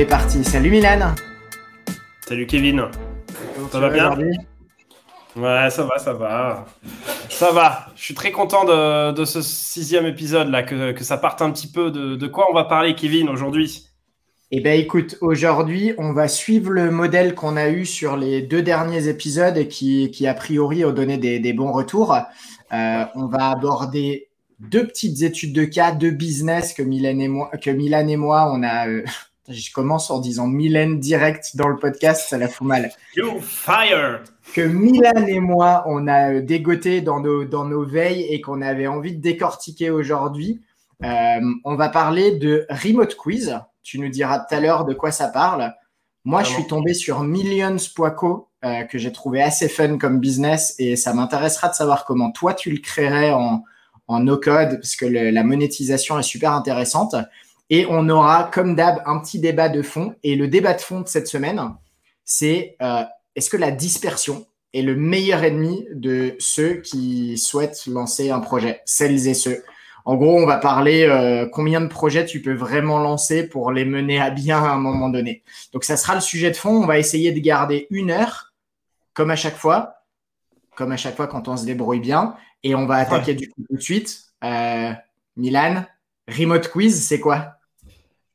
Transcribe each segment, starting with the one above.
Est parti. Salut Milan. Salut Kevin. ça va bien Ouais, ça va, ça va. Ça va. Je suis très content de, ce sixième épisode là, que, ça parte un petit peu de, quoi on va parler, Kevin, aujourd'hui? Eh bien, écoute, aujourd'hui, on va suivre le modèle qu'on a eu sur les deux derniers épisodes et qui, qui a priori, ont donné des, bons retours. Euh, on va aborder deux petites études de cas, deux business que Milan et moi, que Milan et moi on a. Euh, je commence en disant Milan direct dans le podcast, ça la fout mal. You fire Que Milan et moi, on a euh, dégoté dans nos, dans nos veilles et qu'on avait envie de décortiquer aujourd'hui. Euh, on va parler de Remote Quiz. Tu nous diras tout à l'heure de quoi ça parle. Moi, je suis tombé sur Millions Poico, euh, que j'ai trouvé assez fun comme business et ça m'intéressera de savoir comment toi tu le créerais en, en no-code parce que la monétisation est super intéressante. Et on aura, comme d'hab, un petit débat de fond. Et le débat de fond de cette semaine, c'est euh, est-ce que la dispersion est le meilleur ennemi de ceux qui souhaitent lancer un projet, celles et ceux? En gros, on va parler euh, combien de projets tu peux vraiment lancer pour les mener à bien à un moment donné. Donc, ça sera le sujet de fond. On va essayer de garder une heure, comme à chaque fois, comme à chaque fois quand on se débrouille bien. Et on va attaquer du coup tout de suite. Euh, Milan, remote quiz, c'est quoi?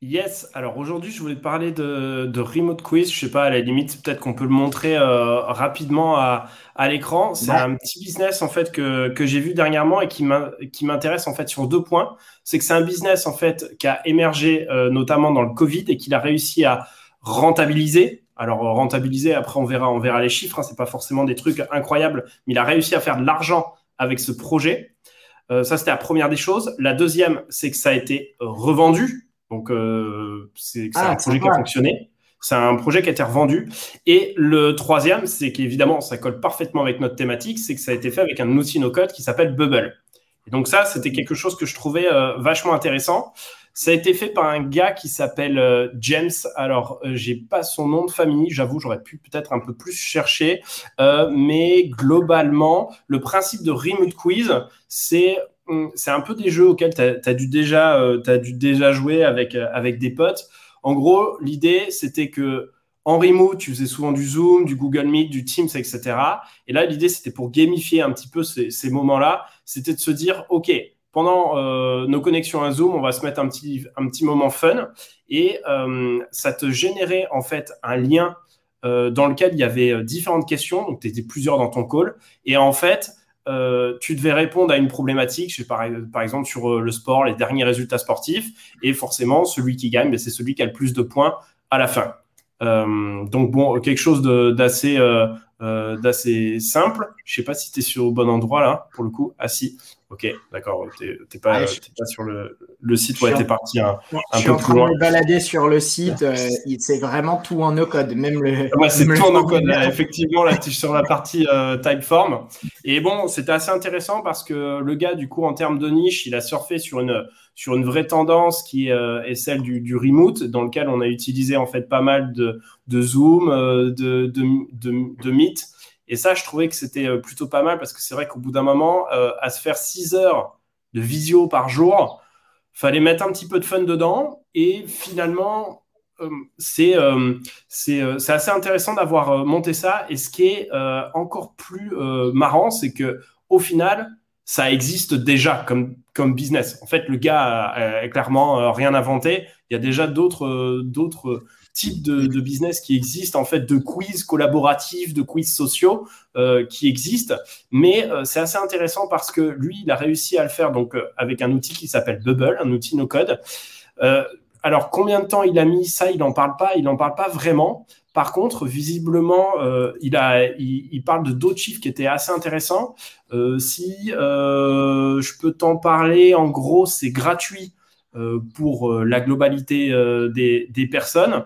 Yes, alors aujourd'hui je voulais te parler de, Remote Quiz. Je sais pas, à la limite, peut-être qu'on peut le montrer euh, rapidement à, l'écran. C'est un petit business en fait que, j'ai vu dernièrement et qui m'intéresse en fait sur deux points. C'est que c'est un business en fait qui a émergé euh, notamment dans le Covid et qu'il a réussi à rentabiliser. Alors rentabiliser, après on verra, on verra les chiffres. Hein, c'est pas forcément des trucs incroyables, mais il a réussi à faire de l'argent avec ce projet. Euh, ça c'était la première des choses. La deuxième, c'est que ça a été revendu donc, euh, c'est ah, un projet qui a fonctionné. C'est un projet qui a été revendu. Et le troisième, c'est qu'évidemment, ça colle parfaitement avec notre thématique, c'est que ça a été fait avec un outil no-code qui s'appelle Bubble. Et donc ça, c'était quelque chose que je trouvais euh, vachement intéressant. Ça a été fait par un gars qui s'appelle euh, James. Alors, j'ai pas son nom de famille, j'avoue, j'aurais pu peut-être un peu plus chercher. mais globalement, le principe de Remote Quiz, c'est c'est un peu des jeux auxquels tu as, dû déjà, euh, dû déjà jouer avec, euh, avec des potes. En gros, l'idée, c'était que en remote, tu faisais souvent du Zoom, du Google Meet, du Teams, etc. Et là, l'idée, c'était pour gamifier un petit peu ces, ces moments-là, c'était de se dire, OK, pendant euh, nos connexions à Zoom, on va se mettre un petit, un petit moment fun. Et ça te générait en fait un lien dans lequel il y avait différentes questions. Donc, tu étais plusieurs dans ton call. Et en fait, euh, tu devais répondre à une problématique, par, exemple sur euh, le sport, les derniers résultats sportifs, et forcément, celui qui gagne, ben, c'est celui qui a le plus de points à la fin. Euh, donc bon, quelque chose d'assez simple. Je sais pas si tu es sur le bon endroit là, pour le coup. Ah ok, d'accord. T'es pas, pas sur le, le site où tu es parti un, un je suis en train de me balader sur le site. Euh, c'est vraiment tout en no-code. Même le. Ouais, c'est tout en no-code. Effectivement, là, tu es sur la partie euh, Typeform. Et bon, c'était assez intéressant parce que le gars, du coup, en termes de niche, il a surfé sur une, sur une vraie tendance qui euh, est celle du, du, remote, dans lequel on a utilisé en fait pas mal de, de Zoom, de, de, de, de Meet. Et ça, je trouvais que c'était plutôt pas mal parce que c'est vrai qu'au bout d'un moment, à se faire 6 heures de visio par jour, fallait mettre un petit peu de fun dedans. Et finalement euh, euh, euh, c'est assez intéressant d'avoir monté ça. Et ce qui est encore plus marrant c'est que au final ça existe déjà comme comme business. En fait le gars a, clairement rien inventé. Il y a déjà d'autres d'autres type de, business qui existe, en fait, de quiz collaboratifs, de quiz sociaux euh, qui existent. Mais euh, c'est assez intéressant parce que lui, il a réussi à le faire donc euh, avec un outil qui s'appelle Bubble, un outil no code. alors, combien de temps il a mis ça? Il n'en parle pas. Il n'en parle pas vraiment. Par contre, visiblement, il, a, il, parle de d'autres chiffres qui étaient assez intéressants. si je peux t'en parler, en gros, c'est gratuit pour euh, la globalité euh, des, personnes.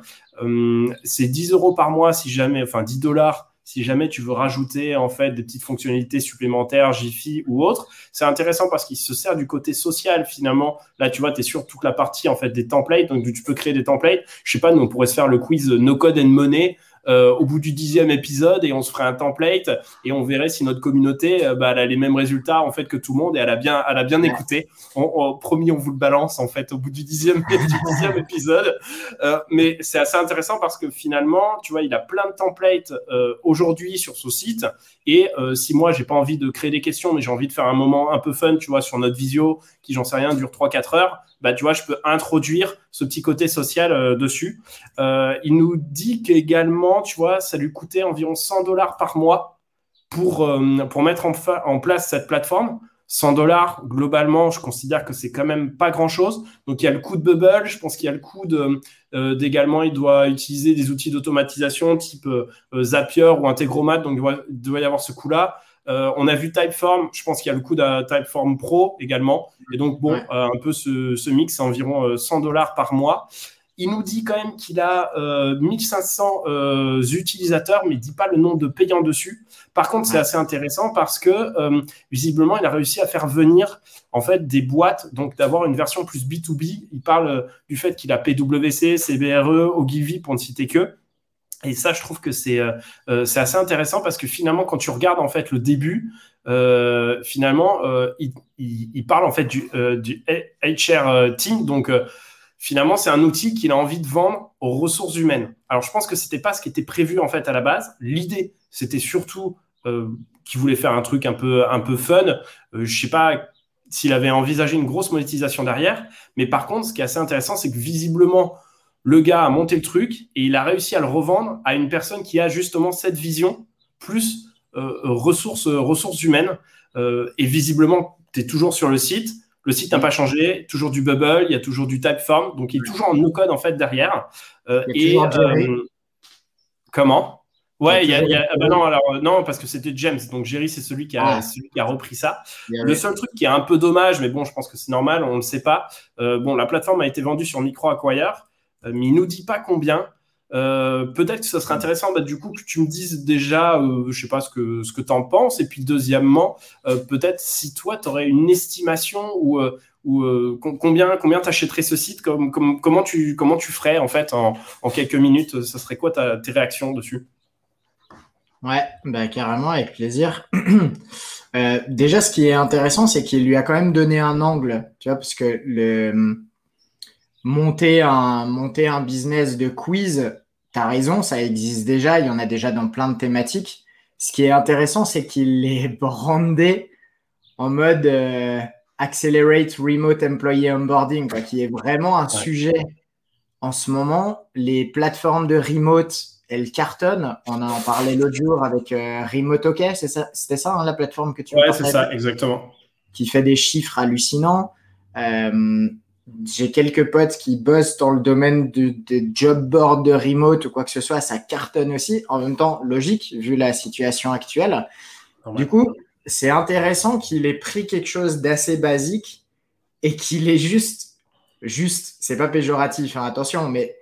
c'est 10 euros par mois si jamais, enfin 10 dollars si jamais tu veux rajouter en fait des petites fonctionnalités supplémentaires, Jiffy ou autres. C'est intéressant parce qu'il se sert du côté social finalement. Là, tu vois, tu es sur toute la partie en fait des templates, donc tu peux créer des templates. Je sais pas, nous on pourrait se faire le quiz No Code and Money euh, au bout du dixième épisode et on se ferait un template et on verrait si notre communauté euh, bah, elle a les mêmes résultats en fait que tout le monde et elle a bien, elle a bien écouté. On, promis, on vous le balance en fait au bout du dixième, du dixième épisode. Euh, mais c'est assez intéressant parce que finalement, tu vois, il a plein de templates aujourd'hui sur son site et si moi j'ai pas envie de créer des questions mais j'ai envie de faire un moment un peu fun, tu vois, sur notre visio qui j'en sais rien dure 3-4 heures bah, tu vois, je peux introduire ce petit côté social euh, dessus. Euh, il nous dit qu'également, tu vois, ça lui coûtait environ 100 dollars par mois pour, euh, mettre en, en, place cette plateforme. 100 dollars, globalement, je considère que c'est quand même pas grand chose. Donc, il y a le coût de Bubble. Je pense qu'il y a le coût de, d'également, il doit utiliser des outils d'automatisation type Zapier ou Integromat. Donc, il doit, il doit y avoir ce coût-là. Euh, on a vu Typeform, je pense qu'il y a le coût d'un Typeform Pro également. Et donc, bon, euh, un peu ce, mix, c'est environ 100 euh, dollars par mois. Il nous dit quand même qu'il a 1500 utilisateurs, mais il ne dit pas le nombre de payants dessus. Par contre, c'est assez intéressant parce que visiblement, il a réussi à faire venir en fait des boîtes, donc d'avoir une version plus B2B. Il parle du fait qu'il a PwC, CBRE, Ogilvy, pour ne citer que. Et ça, je trouve que c'est euh, euh, c'est assez intéressant parce que finalement, quand tu regardes en fait le début, euh, finalement, il, il, parle en fait du, du HR Team. Donc, finalement, c'est un outil qu'il a envie de vendre aux ressources humaines. Alors, je pense que c'était pas ce qui était prévu en fait à la base. L'idée, c'était surtout qu'il voulait faire un truc un peu un peu fun. je sais pas s'il avait envisagé une grosse monétisation derrière, mais par contre, ce qui est assez intéressant, c'est que visiblement le gars a monté le truc et il a réussi à le revendre à une personne qui a justement cette vision plus euh, ressources, ressources humaines. Euh, et visiblement, tu es toujours sur le site. Le site n'a pas changé, toujours du bubble, il y a toujours du typeform, donc il est toujours en no-code en fait derrière. Euh, et comment? Ouais, il y a, ah bah non, alors non, parce que c'était James. Donc Jerry, c'est celui qui a, ah. celui qui a repris ça. Le seul truc qui est un peu dommage, mais bon, je pense que c'est normal, on ne le sait pas. bon, la plateforme a été vendue sur Micro Acquire. Euh, mais il nous dit pas combien. Euh, peut-être que ce serait intéressant bah, du coup que tu me dises déjà, euh, je sais pas ce que, ce que tu en penses. Et puis deuxièmement, peut-être si toi, tu aurais une estimation ou, ou combien, combien tu achèterais ce site, comme, comment, tu, comment tu ferais en fait en, en quelques minutes Ça serait quoi ta, tes réactions dessus? Ouais, bah, carrément, avec plaisir. déjà, ce qui est intéressant, c'est qu'il lui a quand même donné un angle, tu vois, parce que le monter un, monter un business de quiz, tu as raison, ça existe déjà, il y en a déjà dans plein de thématiques. Ce qui est intéressant, c'est qu'il est brandé en mode euh, Accelerate Remote Employee Onboarding, quoi, qui est vraiment un sujet en ce moment. Les plateformes de remote, elles cartonnent. On en parlait l'autre jour avec euh, Remote OK, c'était ça, ça hein, la plateforme que tu Ouais, c'est ça, exactement. Qui fait des chiffres hallucinants. Euh, j'ai quelques potes qui bossent dans le domaine de, job board de remote ou quoi que ce soit, ça cartonne aussi. En même temps, logique, vu la situation actuelle. Du coup, c'est intéressant qu'il ait pris quelque chose d'assez basique et qu'il ait juste, juste, c'est pas péjoratif, hein, attention, mais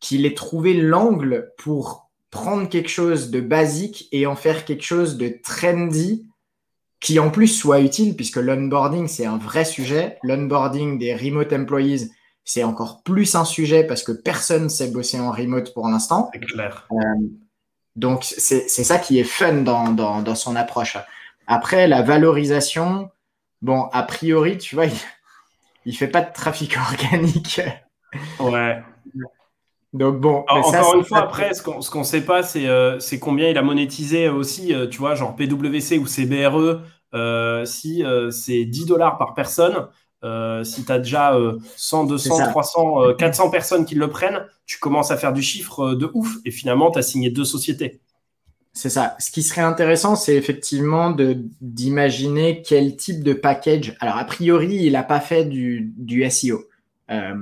qu'il ait trouvé l'angle pour prendre quelque chose de basique et en faire quelque chose de trendy qui en plus soit utile, puisque l'onboarding, c'est un vrai sujet. L'onboarding des remote employees, c'est encore plus un sujet parce que personne ne sait bosser en remote pour l'instant. C'est clair. Euh, donc, c'est ça qui est fun dans, dans, dans, son approche. Après, la valorisation, bon, a priori, tu vois, il, il fait pas de trafic organique. Ouais. Donc bon, encore une fois, après, ce qu'on ne sait pas, euh, c'est combien il a monétisé aussi, euh, tu vois, genre PWC ou CBRE, euh, si c'est 10 dollars par personne, si tu as déjà 100, 200, 300, 400 personnes qui le prennent, tu commences à faire du chiffre de ouf et finalement, tu as signé deux sociétés. C'est ça. Ce qui serait intéressant, c'est effectivement d'imaginer quel type de package. Alors, a priori, il n'a pas fait du, du SEO. Euh,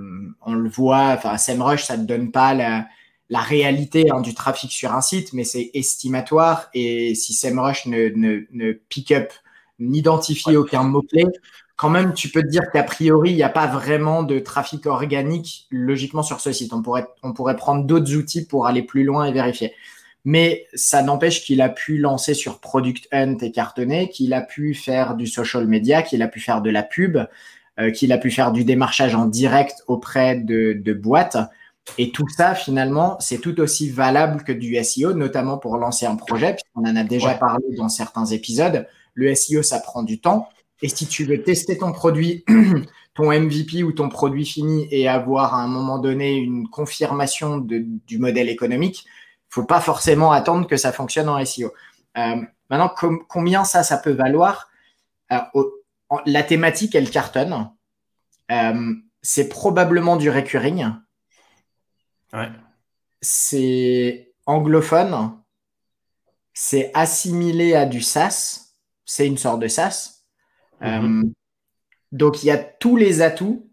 on le voit, enfin, SEMrush, ça ne donne pas la, réalité hein, du trafic sur un site, mais c'est estimatoire. Et si SEMrush ne, ne, ne pick up, n'identifie aucun mot-clé, quand même, tu peux te dire qu'a priori, il n'y a pas vraiment de trafic organique logiquement sur ce site. On pourrait, on pourrait prendre d'autres outils pour aller plus loin et vérifier. Mais ça n'empêche qu'il a pu lancer sur Product Hunt et cartonner, qu'il a pu faire du social media, qu'il a pu faire de la pub, qu'il a pu faire du démarchage en direct auprès de, boîtes. Et tout ça, finalement, c'est tout aussi valable que du SEO, notamment pour lancer un projet, puisqu'on en a déjà parlé dans certains épisodes. Le SEO, ça prend du temps. Et si tu veux tester ton produit, ton MVP ou ton produit fini et avoir à un moment donné une confirmation du modèle économique, il faut pas forcément attendre que ça fonctionne en SEO. Euh, maintenant, combien ça, ça peut valoir? La thématique, elle cartonne. Euh, c'est probablement du recurring. C'est anglophone. C'est assimilé à du SaaS. C'est une sorte de SaaS. Mm-hmm. Euh, donc, il y a tous les atouts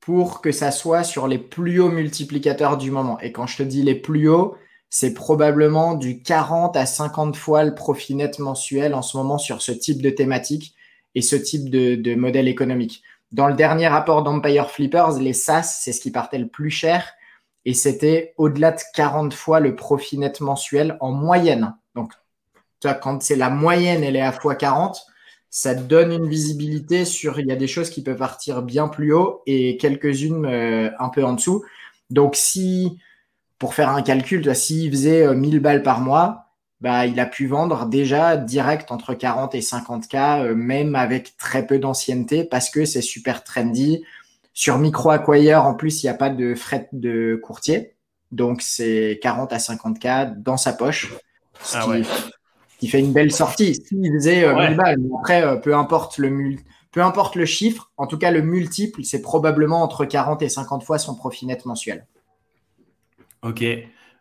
pour que ça soit sur les plus hauts multiplicateurs du moment. Et quand je te dis les plus hauts, c'est probablement du 40 à 50 fois le profit net mensuel en ce moment sur ce type de thématique et ce type de, modèle économique. Dans le dernier rapport d'Empire Flippers, les SaaS, c'est ce qui partait le plus cher et c'était au-delà de 40 fois le profit net mensuel en moyenne. Donc, tu vois, quand c'est la moyenne, elle est à x40, ça te donne une visibilité sur, il y a des choses qui peuvent partir bien plus haut et quelques-unes euh, un peu en dessous. Donc, si, pour faire un calcul, s'il faisait 1000 euh, balles par mois, bah, il a pu vendre déjà direct entre 40 et 50 k, euh, même avec très peu d'ancienneté, parce que c'est super trendy. Sur Micro Acquire, en plus, il n'y a pas de frais de courtier. Donc, c'est 40 à 50 k dans sa poche. Ah qui, fait une belle sortie. S'il faisait 1000 euh, balles, après, euh, peu importe le peu importe le chiffre, en tout cas le multiple, c'est probablement entre 40 et 50 fois son profit net mensuel. Ok.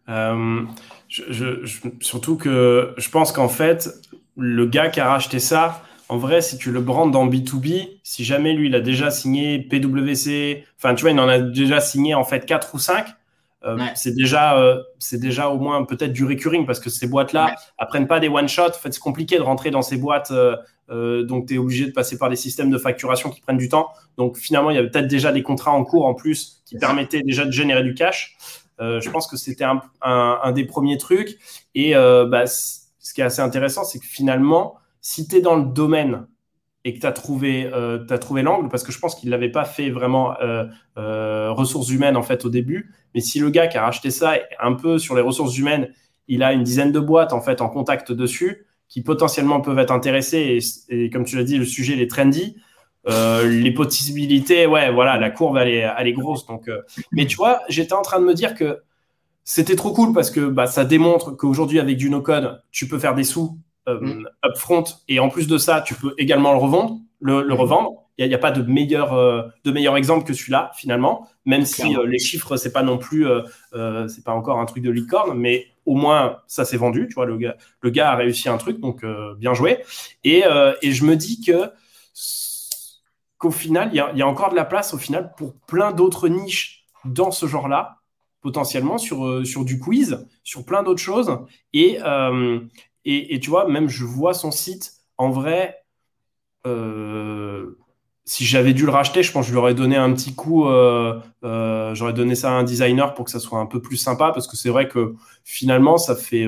Euh, surtout que je pense qu'en fait, le gars qui a racheté ça, en vrai, si tu le brandes dans B2B, si jamais lui, il a déjà signé PWC, enfin, tu vois, il en a déjà signé en fait 4 ou 5, euh, c'est déjà, euh, c'est déjà au moins peut-être du recurring parce que ces boîtes-là apprennent pas des one-shot. En fait, c'est compliqué de rentrer dans ces boîtes, donc tu es obligé de passer par des systèmes de facturation qui prennent du temps. Donc finalement, il y avait peut-être déjà des contrats en cours en plus qui permettaient déjà de générer du cash. Euh, je pense que c'était un, des premiers trucs. Et euh, bah, ce qui est assez intéressant, c'est que finalement, si tu es dans le domaine et que tu as trouvé, euh, trouvé l'angle, parce que je pense qu'il ne l'avait pas fait vraiment ressources humaines en fait au début, mais si le gars qui a racheté ça un peu sur les ressources humaines, il a une dizaine de boîtes en fait en contact dessus qui potentiellement peuvent être intéressées et, comme tu l'as dit, le sujet est trendy. Euh, les possibilités, ouais, voilà, la courbe, elle est, grosse. Donc, euh, mais tu vois, j'étais en train de me dire que c'était trop cool parce que bah, ça démontre qu'aujourd'hui, avec du no-code, tu peux faire des sous euh, mm. upfront et en plus de ça, tu peux également le revendre. Le, mm. revendre. Il n'y a, pas de meilleur, de meilleur exemple que celui-là, finalement, même si les chiffres, c'est pas non plus, c'est pas encore un truc de licorne, mais au moins, ça s'est vendu. Tu vois, le gars, le gars a réussi un truc, donc bien joué. Et, et je me dis que qu'au final, il y, a encore de la place au final pour plein d'autres niches dans ce genre-là, potentiellement sur, euh, sur du quiz, sur plein d'autres choses. Euh, et, et, tu vois, même je vois son site, en vrai, euh, si j'avais dû le racheter, je pense que je lui aurais donné un petit coup, j'aurais donné ça à un designer pour que ça soit un peu plus sympa, parce que c'est vrai que finalement, ça fait...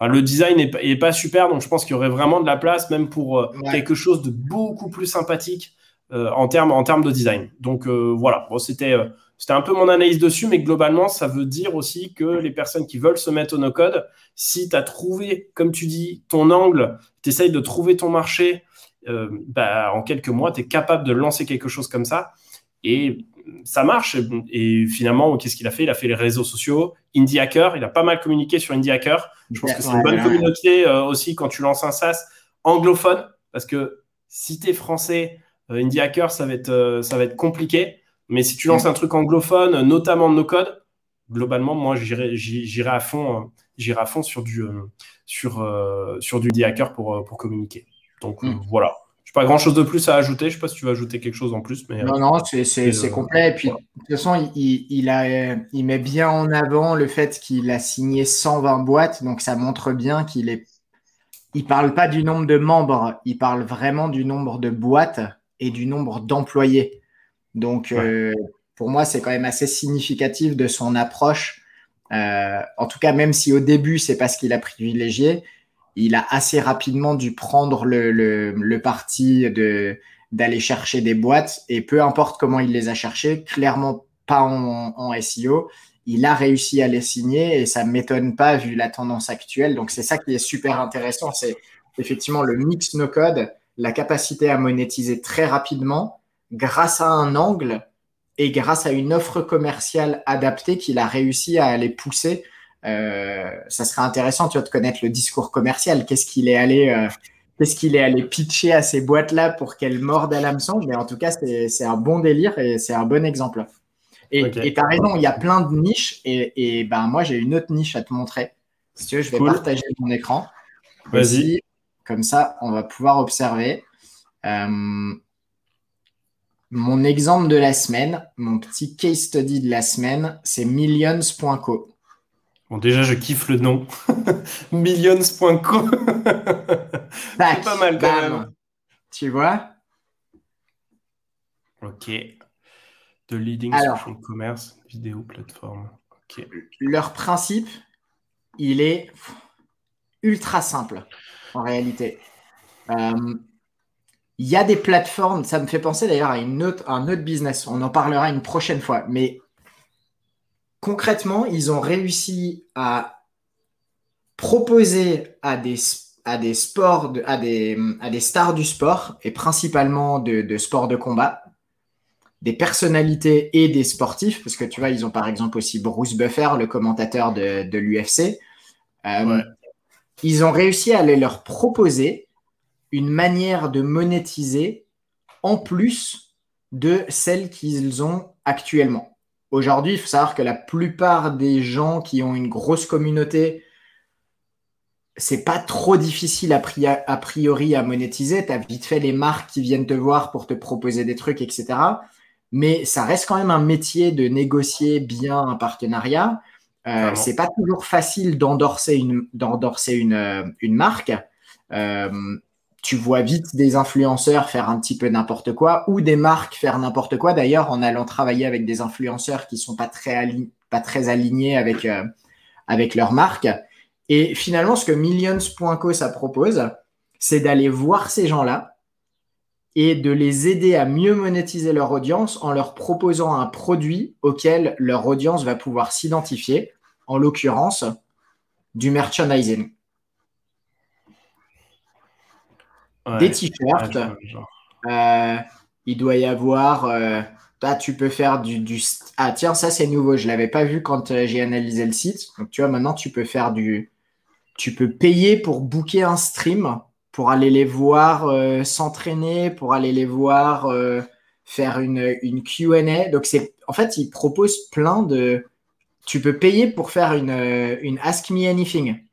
le design n'est pas super, donc je pense qu'il y aurait vraiment de la place, même pour quelque chose de beaucoup plus sympathique en termes en termes de design. Donc euh, voilà, bon, c'était euh, c'était un peu mon analyse dessus, mais globalement, ça veut dire aussi que les personnes qui veulent se mettre au no-code, si tu as trouvé, comme tu dis, ton angle, tu essayes de trouver ton marché, bah, en quelques mois, tu es capable de lancer quelque chose comme ça. Et ça marche. Et finalement, qu'est-ce qu'il a fait? Il a fait les réseaux sociaux, Indie Hacker. Il a pas mal communiqué sur Indie Hacker. Je pense que c'est une bonne communauté aussi quand tu lances un SaaS anglophone, parce que si tu es français, euh, Indie Hacker, ça va être, euh, ça va être compliqué. Mais si tu lances un truc anglophone, notamment de nos codes, globalement, moi, j'irai à fond, euh, j'irai à fond sur du, sur, sur du Indie Hacker pour, pour communiquer. Donc hmm. voilà. Je n'ai pas grand chose de plus à ajouter. Je ne sais pas si tu veux ajouter quelque chose en plus. Mais, non, non, c'est complet. Et puis, de toute façon, il, il, a, il met bien en avant le fait qu'il a signé 120 boîtes. Donc, ça montre bien qu'il est. Il parle pas du nombre de membres, il parle vraiment du nombre de boîtes et du nombre d'employés. Donc, euh, pour moi, c'est quand même assez significatif de son approche. Euh, en tout cas, même si au début, c'est pas ce qu'il a privilégié, il a assez rapidement dû prendre le, le, parti de d'aller chercher des boîtes et peu importe comment il les a cherchées, clairement pas en, SEO, il a réussi à les signer et ça ne m'étonne pas vu la tendance actuelle. Donc c'est ça qui est super intéressant, c'est effectivement le mix no code, la capacité à monétiser très rapidement grâce à un angle et grâce à une offre commerciale adaptée qu'il a réussi à aller pousser. Euh, ça serait intéressant, tu vois, de connaître le discours commercial. Qu'est-ce qu'il est allé, euh, qu'est-ce qu'il est allé pitcher à ces boîtes-là pour qu'elles mordent à l'hameçon? Mais en tout cas, c'est un bon délire et c'est un bon exemple. Et tu as raison, il y a plein de niches. Et, et ben, moi, j'ai une autre niche à te montrer. Si tu veux, je vais partager mon écran. Vas-y. Comme ça, on va pouvoir observer. Euh, mon exemple de la semaine, mon petit case study de la semaine, c'est millions.co. Bon, déjà, je kiffe le nom. millions.co. c'est pas mal quand même. Tu vois? Ok. The leading social commerce, vidéo, plateforme. Ok. Leur principe, il est ultra simple en réalité. Euh, il y a des plateformes, ça me fait penser d'ailleurs à une autre, un autre business, on en parlera une prochaine fois, mais concrètement, ils ont réussi à proposer à des, à des sports, à, des, à des stars du sport, et principalement de, de sport de combat, des personnalités et des sportifs, parce que tu vois, ils ont par exemple aussi Bruce Buffer, le commentateur de, de l'UFC. Euh, ils ont réussi à aller leur proposer une manière de monétiser en plus de celle qu'ils ont actuellement. Aujourd'hui, il faut savoir que la plupart des gens qui ont une grosse communauté, c'est pas trop difficile a priori à monétiser. Tu as vite fait les marques qui viennent te voir pour te proposer des trucs, etc. Mais ça reste quand même un métier de négocier bien un partenariat. Euh, c'est pas toujours facile d'endorser une, d'endorser une, euh, une marque. Euh, tu vois vite des influenceurs faire un petit peu n'importe quoi ou des marques faire n'importe quoi. D'ailleurs, en allant travailler avec des influenceurs qui sont pas très, pas très alignés avec, euh, avec leur marque. Et finalement, ce que Millions.co ça propose, c'est d'aller voir ces gens-là et de les aider à mieux monétiser leur audience en leur proposant un produit auquel leur audience va pouvoir s'identifier, en l'occurrence du merchandising des t-shirts. Euh, il doit y avoir. Euh, tu peux faire du, du, Ah, tiens, ça, c'est nouveau. Je ne l'avais pas vu quand euh, j'ai analysé le site. Donc, tu vois, maintenant, tu peux faire du. Tu peux payer pour booker un stream, pour aller les voir euh, s'entraîner, pour aller les voir faire une, une QA. Donc, c'est. En fait, ils proposent plein de. Tu peux payer pour faire une, une Ask Me Anything.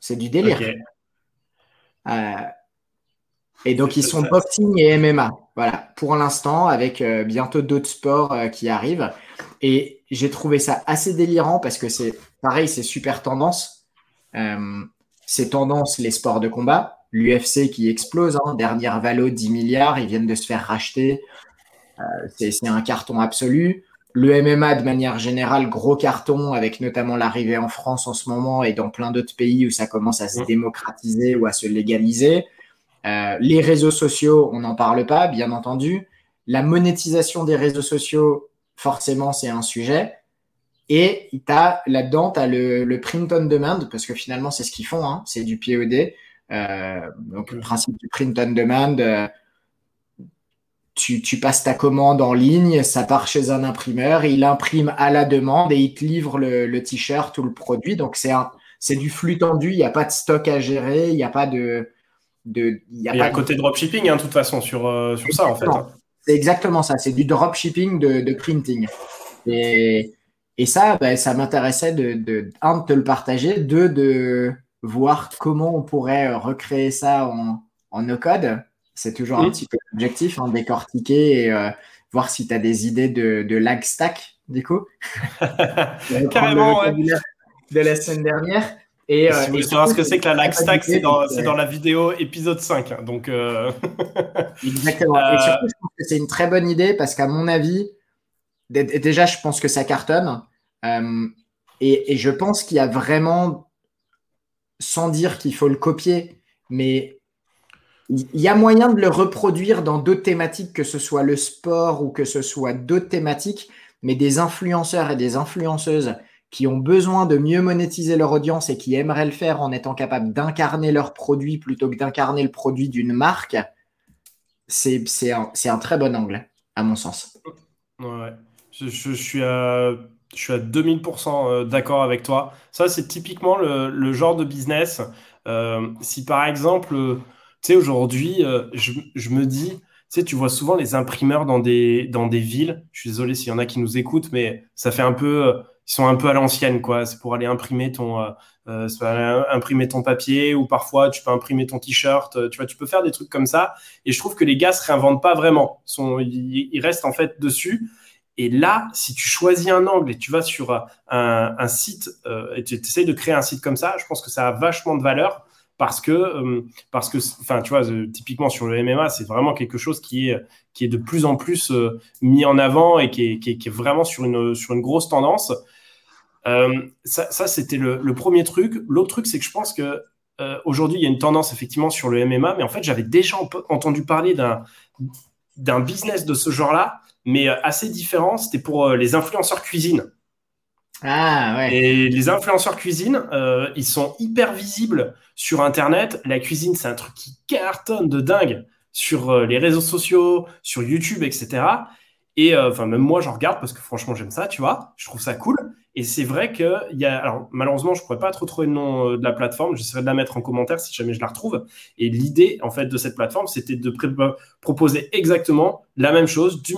C'est du délire. Et donc, ils sont boxing et MMA. Voilà, pour l'instant, avec euh, bientôt d'autres sports euh, qui arrivent. Et j'ai trouvé ça assez délirant parce que c'est pareil, c'est super tendance. Euh, c'est tendance les sports de combat. L'UFC qui explose, hein, dernière valo 10 milliards, ils viennent de se faire racheter. c'est un carton absolu. Le MMA, de manière générale, gros carton, avec notamment l'arrivée en France en ce moment et dans plein d'autres pays où ça commence à se démocratiser ou à se légaliser. Euh, les réseaux sociaux, on n'en parle pas, bien entendu. La monétisation des réseaux sociaux, forcément, c'est un sujet. Et là-dedans, tu as le, print on demand, parce que finalement, c'est ce qu'ils font, hein, c'est du POD. Euh, donc, le principe du print on demand, euh, tu, passes ta commande en ligne, ça part chez un imprimeur, il imprime à la demande et il te livre le, t-shirt ou le produit. Donc, c'est du flux tendu, il n'y a pas de stock à gérer, il n'y a pas de il y a, côté dropshipping, hein, de toute façon, sur, euh, sur ça, en fait. Hein. C'est exactement ça. C'est du dropshipping de, de printing. Et, et ça, ben, ça m'intéressait de, de, un, de te le partager, deux, de voir comment on pourrait recréer ça en, en no-code. C'est toujours un petit peu l'objectif, hein, décortiquer et euh, voir si tu as des idées de, de lag stack, du coup. Carrément, ouais. De la semaine dernière. Et, si euh, vous voulez savoir ce que c'est que la lag stack, c'est dans, dans, la vidéo épisode 5. Hein, donc, euh, Exactement. Et surtout, je pense que c'est une très bonne idée parce qu'à mon avis, déjà, je pense que ça cartonne. Euh, et, et, je pense qu'il y a vraiment, sans dire qu'il faut le copier, mais il y a moyen de le reproduire dans d'autres thématiques, que ce soit le sport ou que ce soit d'autres thématiques. mais des influenceurs et des influenceuses qui ont besoin de mieux monétiser leur audience et qui aimeraient le faire en étant capables d'incarner leur produit plutôt que d'incarner le produit d'une marque, c'est un, un, très bon angle, à mon sens. Ouais, je, je, suis à, je suis à 2000% euh, d'accord avec toi. Ça, c'est typiquement le, genre de business. Euh, si par exemple, euh, tu sais, aujourd'hui, je, me dis, tu sais, tu vois souvent les imprimeurs dans des, dans des villes. Je suis désolé s'il y en a qui nous écoutent, mais ça fait un peu ils sont un peu à l'ancienne, quoi. C'est pour aller imprimer ton, imprimer ton papier ou parfois tu peux imprimer ton t-shirt. Tu vois, tu peux faire des trucs comme ça. Et je trouve que les gars se réinventent pas vraiment. Ils restent en fait dessus. Et là, si tu choisis un angle et tu vas sur un, site euh, et tu essaies de créer un site comme ça, je pense que ça a vachement de valeur parce que, euh, parce que, enfin, tu vois, typiquement sur le MMA, c'est vraiment quelque chose qui est, qui est de plus en plus mis en avant et qui est, qui est, vraiment sur une, sur une grosse tendance. Euh, ça, c'était le, premier truc. L'autre truc, c'est que je pense que euh, aujourd'hui, il y a une tendance effectivement sur le MMA, mais en fait, j'avais déjà entendu parler d'un business de ce genre-là, mais euh, assez différent. C'était pour euh, les influenceurs cuisine. Ah ouais. Et les influenceurs cuisine, euh, ils sont hyper visibles sur Internet. La cuisine, c'est un truc qui cartonne de dingue sur les réseaux sociaux, sur YouTube, etc. Et enfin, même moi, j'en regarde parce que franchement, j'aime ça, tu vois. Je trouve ça cool. Et c'est vrai que y a, alors malheureusement, je pourrais pas trop trouver le nom euh, de la plateforme. J'essaierai de la mettre en commentaire si jamais je la retrouve. Et l'idée, en fait, de cette plateforme, c'était de proposer exactement la même chose, du,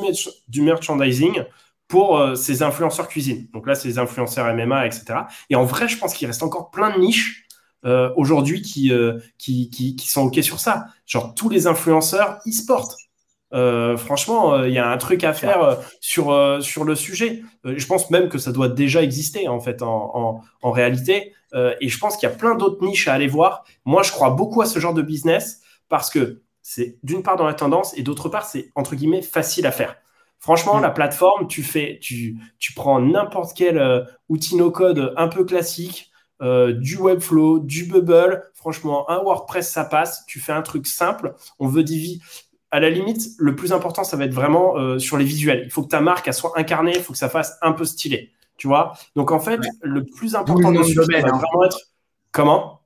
du merchandising pour euh, ces influenceurs cuisine. Donc là, les influenceurs MMA, etc. Et en vrai, je pense qu'il reste encore plein de niches euh, aujourd'hui qui, qui, qui, qui, sont OK sur ça. Genre tous les influenceurs e-sport. Euh, franchement, il euh, y a un truc à faire euh, sur, sur le sujet. je pense même que ça doit déjà exister en fait en, en, en réalité. et je pense qu'il y a plein d'autres niches à aller voir. Moi, je crois beaucoup à ce genre de business parce que c'est d'une part dans la tendance et d'autre part, c'est entre guillemets facile à faire. Franchement, mm. la plateforme, tu fais, tu, tu prends n'importe quel outil no-code un peu classique, euh, du Webflow, du Bubble. Franchement, un WordPress, ça passe. Tu fais un truc simple. On veut diviser à la limite, le plus important, ça va être vraiment euh, sur les visuels. Il faut que ta marque elle soit incarnée, il faut que ça fasse un peu stylé. Tu vois Donc en fait, le plus important de domaine, va hein. vraiment être comment?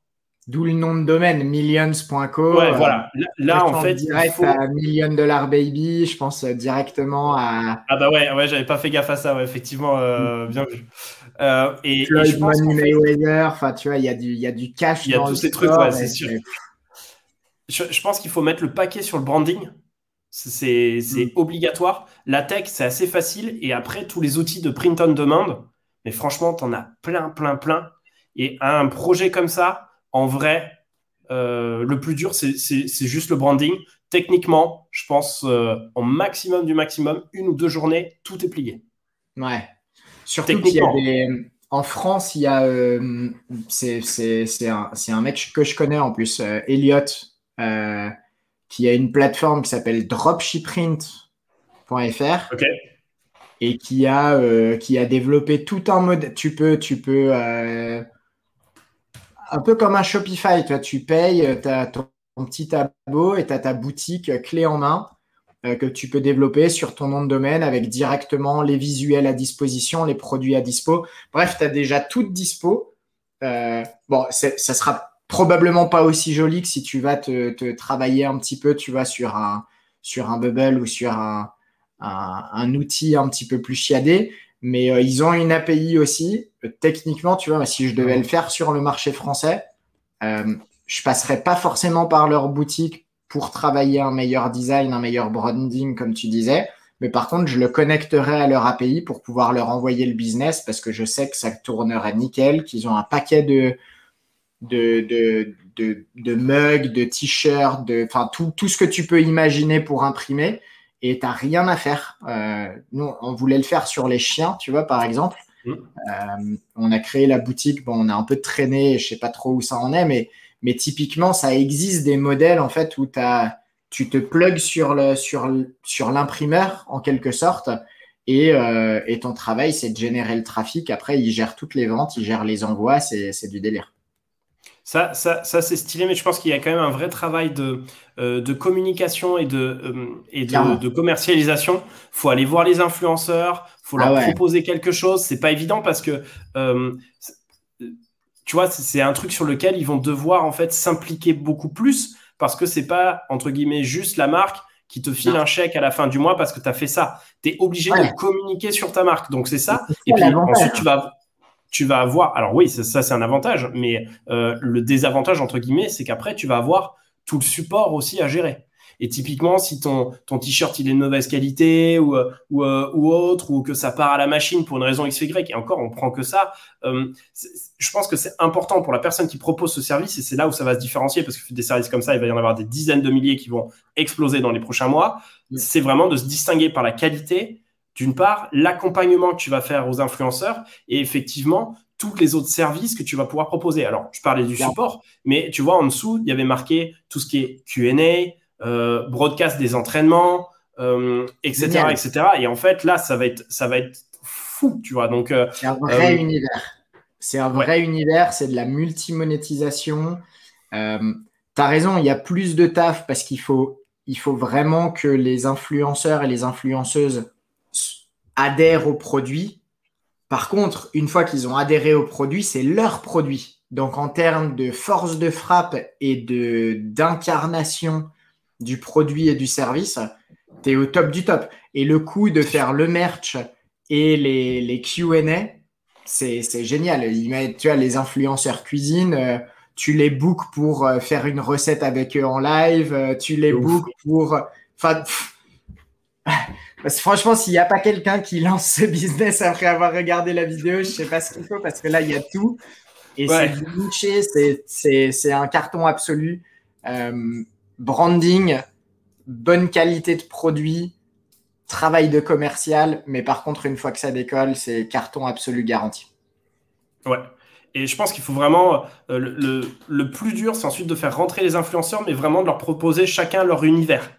D'où le nom de domaine, millions.co. Ouais, voilà. Là, en fait, direct faut... à Million Dollar Baby, je pense euh, directement à. Ah bah ouais, ouais, j'avais pas fait gaffe à ça, ouais, effectivement, euh, mm. bien vu. Euh, et, Floyd et je pense Money Mayweather, enfin, tu vois, il y a du, il y a du cash. Il y a tous ces trucs, ouais, c'est sûr je, pense qu'il faut mettre le paquet sur le branding. C'est mm. obligatoire. La tech, c'est assez facile. Et après, tous les outils de print on demand, mais franchement, tu en as plein, plein, plein. Et un projet comme ça, en vrai, euh, le plus dur, c'est juste le branding. Techniquement, je pense, euh, en maximum du maximum, une ou deux journées, tout est plié. Ouais. Surtout qu'il y a des... En France, il y a. Euh, c'est un, un, mec que je connais en plus, Elliot, euh, qui a une plateforme qui s'appelle dropshipprint.fr et qui a, euh, qui a développé tout un mode. Tu peux, tu peux euh, un peu comme un Shopify, toi, tu payes, tu as ton, petit tableau et tu as ta boutique clé en main que tu peux développer sur ton nom de domaine avec directement les visuels à disposition, les produits à dispo. Bref, tu as déjà tout dispo. bon, ça sera probablement pas aussi joli que si tu vas te, travailler un petit peu, tu vois, sur un, sur un bubble ou sur un, un, outil un petit peu plus chiadé. Mais euh, ils ont une API aussi. techniquement, tu vois, si je devais le faire sur le marché français, euh, je passerais pas forcément par leur boutique pour travailler un meilleur design, un meilleur branding, comme tu disais. Mais par contre, je le connecterais à leur API pour pouvoir leur envoyer le business parce que je sais que ça tournerait nickel, qu'ils ont un paquet de, de, de, de, de mugs, de t-shirts, de, enfin tout, tout ce que tu peux imaginer pour imprimer et t'as rien à faire. Euh, nous, on voulait le faire sur les chiens, tu vois, par exemple. Mmh. Euh, on a créé la boutique, bon, on a un peu traîné, je sais pas trop où ça en est, mais, mais typiquement, ça existe des modèles en fait où as, tu te plugues sur le sur sur l'imprimeur en quelque sorte. Et, euh, et ton travail, c'est de générer le trafic. Après, il gère toutes les ventes, il gère les envois, c'est du délire. Ça, ça, ça c'est stylé, mais je pense qu'il y a quand même un vrai travail de, euh, de communication et de, euh, et de, de, commercialisation. faut aller voir les influenceurs, faut leur ah proposer quelque chose. C'est pas évident parce que, euh, tu vois, c'est un truc sur lequel ils vont devoir en fait s'impliquer beaucoup plus parce que c'est pas, entre guillemets, juste la marque qui te file un chèque à la fin du mois parce que tu as fait ça. Tu es obligé de communiquer sur ta marque. Donc c'est ça. Et puis ensuite, tu vas tu vas avoir, alors oui, ça, c'est un avantage, mais euh, le désavantage, entre guillemets, c'est qu'après, tu vas avoir tout le support aussi à gérer. Et typiquement, si ton, ton t-shirt il est de mauvaise qualité ou, euh, ou, euh, ou, autre, ou que ça part à la machine pour une raison X, Y, et encore, on prend que ça, je pense que c'est important pour la personne qui propose ce service, et c'est là où ça va se différencier, parce que des services comme ça, il va y en avoir des dizaines de milliers qui vont exploser dans les prochains mois. C'est vraiment de se distinguer par la qualité d'une part, l'accompagnement que tu vas faire aux influenceurs et effectivement tous les autres services que tu vas pouvoir proposer. Alors, je parlais du support, mais tu vois, en dessous, il y avait marqué tout ce qui est QA, euh, broadcast des entraînements, euh, etc., etc. Et en fait, là, ça va être, ça va être fou, tu vois. Donc, euh, c'est un vrai univers. C'est un vrai univers, c'est de la multimonétisation. tu as raison, il y a plus de taf parce qu'il faut, il faut vraiment que les influenceurs et les influenceuses adhèrent au produit. Par contre, une fois qu'ils ont adhéré au produit, c'est leur produit. Donc en termes de force de frappe et de d'incarnation du produit et du service, tu es au top du top. Et le coup de faire le merch et les, les Q&A, c'est génial. tu vois, les influenceurs cuisine, euh, tu les book pour euh, faire une recette avec eux en live, euh, tu les book pour... Enfin, parce que franchement, s'il n'y a pas quelqu'un qui lance ce business après avoir regardé la vidéo, je sais pas ce qu'il faut parce que là, il y a tout. Et c'est niché, c'est un carton absolu. Euh, branding, bonne qualité de produit, travail de commercial, mais par contre, une fois que ça décolle, c'est carton absolu garanti. Ouais. Et je pense qu'il faut vraiment. Euh, le, le, plus dur, c'est ensuite de faire rentrer les influenceurs, mais vraiment de leur proposer chacun leur univers.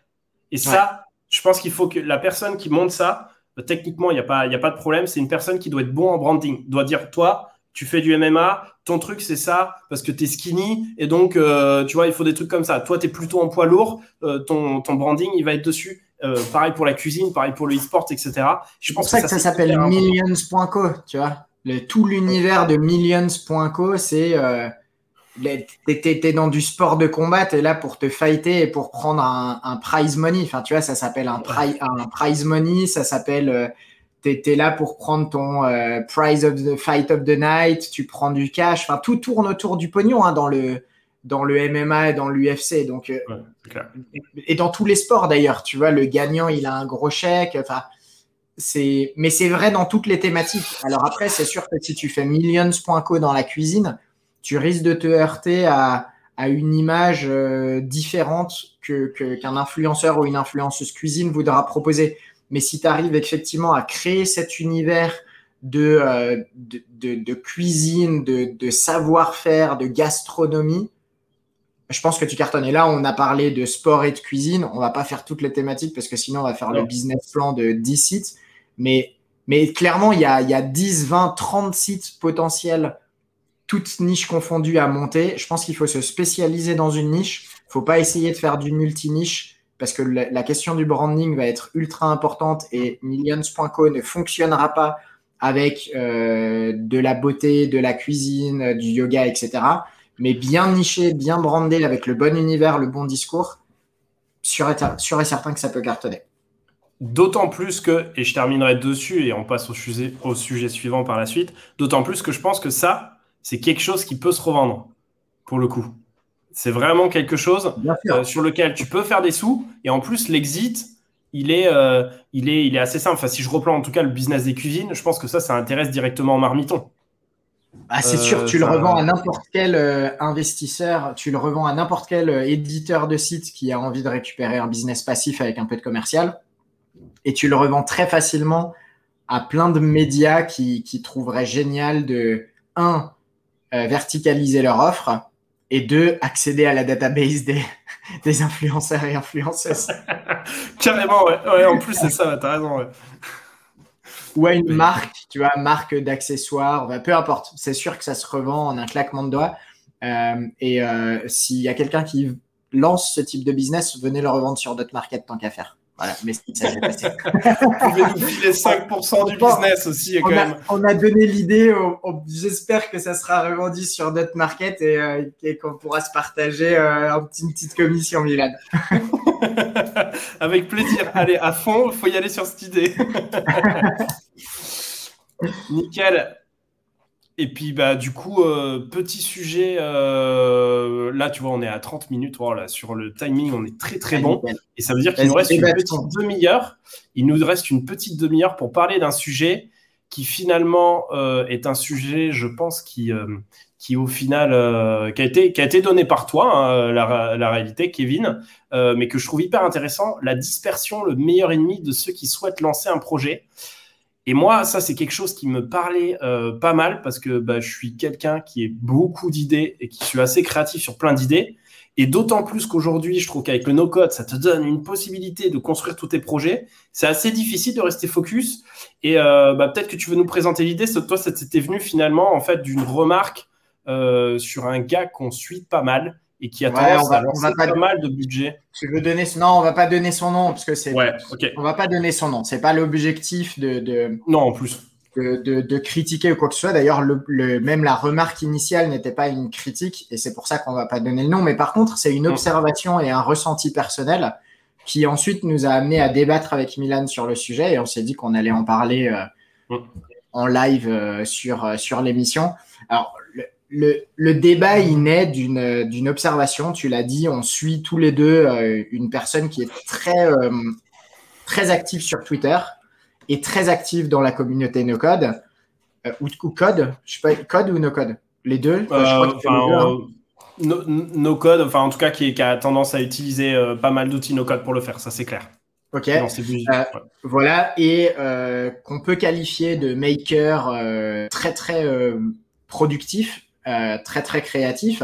Et ça, je pense qu'il faut que la personne qui monte ça, euh, techniquement, il n'y a, pas, a pas de problème. C'est une personne qui doit être bon en branding. Doit dire, toi, tu fais du MMA, ton truc c'est ça parce que tu es skinny et donc euh, tu vois il faut des trucs comme ça. Toi tu es plutôt en poids lourd, euh, ton, ton branding il va être dessus. pareil pour la cuisine, pareil pour le e-sport, etc. Je pense pour ça que, ça, s'appelle Millions.co, tu vois. Le, tout l'univers de Millions.co, c'est t'es dans du sport de combat, t'es là pour te fighter et pour prendre un, prize money. Enfin, tu vois, ça s'appelle un, un, prize money, ça s'appelle. Euh, t'es es là pour prendre ton euh, prize of the fight of the night, tu prends du cash. Enfin, tout tourne autour du pognon hein, dans le dans le MMA et dans l'UFC. Donc, euh, et, dans tous les sports d'ailleurs, tu vois, le gagnant, il a un gros chèque. Enfin, mais c'est vrai dans toutes les thématiques. Alors après, c'est sûr que si tu fais millions.co dans la cuisine, tu risques de te heurter à, une image euh, différente que, qu'un influenceur ou une influenceuse cuisine voudra proposer. Mais si tu arrives effectivement à créer cet univers de, euh, de, cuisine, de, savoir-faire, de gastronomie, je pense que tu cartonnes. Et là, on a parlé de sport et de cuisine. On va pas faire toutes les thématiques parce que sinon, on va faire le business plan de 10 sites. Mais, mais clairement, il y a, il y a 10, 20, 30 sites potentiels toutes niches confondues à monter. Je pense qu'il faut se spécialiser dans une niche. Il faut pas essayer de faire du multi-niche parce que la, question du branding va être ultra importante et Millions.co ne fonctionnera pas avec euh, de la beauté, de la cuisine, du yoga, etc. Mais bien niché, bien brandé avec le bon univers, le bon discours, sûr et certain que ça peut cartonner. D'autant plus que, et je terminerai dessus et on passe au sujet, au sujet suivant par la suite, d'autant plus que je pense que ça, c'est quelque chose qui peut se revendre, pour le coup. C'est vraiment quelque chose euh, sur lequel tu peux faire des sous. Et en plus, l'exit, il est, euh, il, est, il est assez simple. Enfin, si je reprends en tout cas le business des cuisines, je pense que ça, ça intéresse directement Marmiton. Ah, c'est sûr, tu le euh, revends à n'importe quel investisseur, tu le revends à n'importe quel éditeur de site qui a envie de récupérer un business passif avec un peu de commercial. Et tu le revends très facilement à plein de médias qui, qui trouveraient génial de, un, euh, verticaliser leur offre et deux, accéder à la database des, des influenceurs et influenceuses. Carrément, ouais. En plus, c'est ça, t'as raison. Ouais. Ou à une marque, tu vois, marque d'accessoires, peu importe. C'est sûr que ça se revend en un claquement de doigts. et s'il y a quelqu'un qui lance ce type de business, venez le revendre sur d'autres market tant qu'à faire. Voilà, mais ça s'est passé. Vous pouvez nous filer 5% du business aussi, quand on même. A, on a donné l'idée. J'espère que ça sera revendu sur notre market et, euh, qu'on pourra se partager euh, une petite commission, Milan. Avec plaisir. Allez, à fond, il faut y aller sur cette idée. Nickel. Et puis, bah, du coup, euh, petit sujet, euh, là, tu vois, on est à 30 minutes. Voilà, sur le timing, on est très, très bon. Et ça veut dire qu'il nous reste une petite demi-heure. Il nous reste une petite demi-heure pour parler d'un sujet qui, finalement, euh, est un sujet, je pense, qui, qui au final, qui, a été, qui a été donné par toi, hein, la, la, réalité, Kevin, mais que je trouve hyper intéressant. La dispersion, le meilleur ennemi de ceux qui souhaitent lancer un projet. Et moi, ça, c'est quelque chose qui me parlait euh, pas mal parce que bah, je suis quelqu'un qui a beaucoup d'idées et qui suis assez créatif sur plein d'idées. Et d'autant plus qu'aujourd'hui, je trouve qu'avec le no-code, ça te donne une possibilité de construire tous tes projets. C'est assez difficile de rester focus. Et euh, bah, peut-être que tu veux nous présenter l'idée. Toi, ça t'était venu finalement en fait d'une remarque euh, sur un gars qu'on suit pas mal et qui a tendance à lancer pas, mal de budget. Tu veux donner non, on va pas donner son nom parce que c'est. Ouais, ok. On va pas donner son nom. C'est pas l'objectif de, de, Non, en plus. De, de, de, critiquer ou quoi que ce soit. D'ailleurs, le, le, même la remarque initiale n'était pas une critique et c'est pour ça qu'on va pas donner le nom. Mais par contre, c'est une mm. observation et un ressenti personnel qui ensuite nous a amené à débattre avec Milan sur le sujet et on s'est dit qu'on allait en parler euh, mm. en live euh, sur, euh, sur l'émission. Alors, le, débat, il naît d'une observation. Tu l'as dit, on suit tous les deux euh, une personne qui est très, euh, très active sur Twitter et très active dans la communauté no code euh, ou, code. Je sais pas, code ou no code? Les deux? no, code, enfin en tout cas qui, a tendance à utiliser pas mal d'outils no code pour le faire, ça c'est clair. Ok. Voilà, et qu'on peut qualifier de maker très très productif très très créatif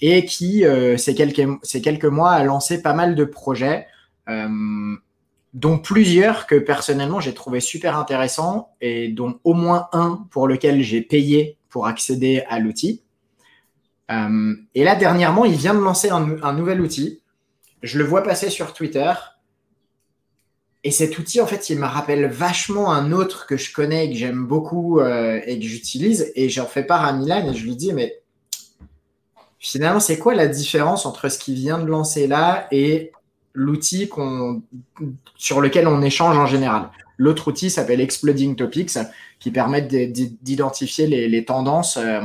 et qui euh, ces quelques ces quelques mois a lancé pas mal de projets euh, dont plusieurs que personnellement j'ai trouvé super intéressants et dont au moins un pour lequel j'ai payé pour accéder à l'outil. et là dernièrement, il vient de lancer un nouvel outil. Je le vois passer sur Twitter. Et cet outil, en fait, il me rappelle vachement un autre que je connais et que j'aime beaucoup euh, et que j'utilise. Et j'en fais part à Milan et je lui dis, mais finalement, c'est quoi la différence entre ce qu'il vient de lancer là et l'outil qu'on, sur lequel on échange en général? L'autre outil s'appelle Exploding Topics, qui permet d'identifier les, tendances euh,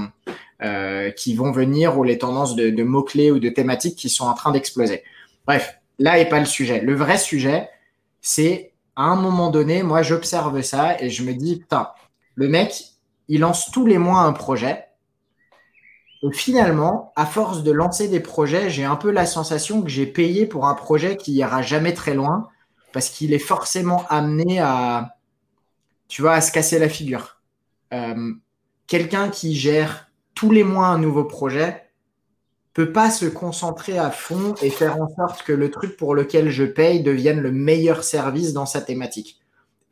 euh, qui vont venir ou les tendances de, de mots-clés ou de thématiques qui sont en train d'exploser. Bref, là n'est pas le sujet. Le vrai sujet, c'est à un moment donné, moi j'observe ça et je me dis, putain, le mec, il lance tous les mois un projet. Et finalement, à force de lancer des projets, j'ai un peu la sensation que j'ai payé pour un projet qui ira jamais très loin parce qu'il est forcément amené à, tu vois, à se casser la figure. Euh, quelqu'un qui gère tous les mois un nouveau projet, peut pas se concentrer à fond et faire en sorte que le truc pour lequel je paye devienne le meilleur service dans sa thématique.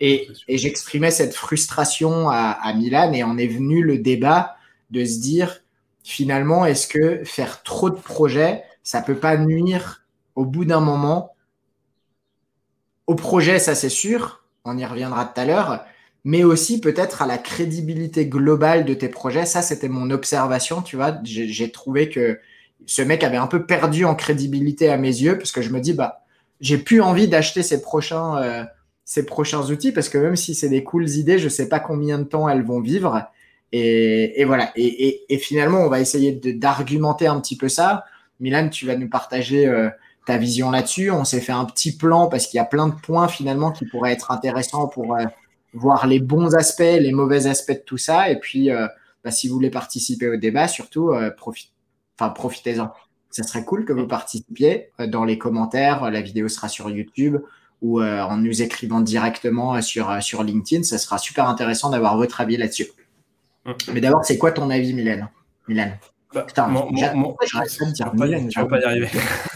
Et, et j'exprimais cette frustration à, à, Milan et en est venu le débat de se dire finalement est-ce que faire trop de projets ça peut pas nuire au bout d'un moment? Au projet ça c'est sûr on y reviendra tout à l'heure mais aussi peut-être à la crédibilité globale de tes projets. Ça c'était mon observation tu vois. J'ai trouvé que ce mec avait un peu perdu en crédibilité à mes yeux parce que je me dis bah j'ai plus envie d'acheter ces prochains euh, ces prochains outils parce que même si c'est des cooles idées, je sais pas combien de temps elles vont vivre et, voilà et, finalement on va essayer d'argumenter un petit peu ça. Milan, tu vas nous partager euh, ta vision là-dessus. On s'est fait un petit plan parce qu'il y a plein de points finalement qui pourraient être intéressants pour euh, voir les bons aspects, les mauvais aspects de tout ça. Et puis, bah, si vous voulez participer au débat, surtout profitez enfin profitez-en. Ça serait cool que vous participiez euh, dans les commentaires. La vidéo sera sur YouTube ou euh, en nous écrivant directement euh, sur, sur LinkedIn. Ça sera super intéressant d'avoir votre avis là-dessus. Mm. Mais d'abord, c'est quoi ton avis, Mylène? Mylène bah, Putain, mon, mon, je pas dire Mylène. Je pas y arriver.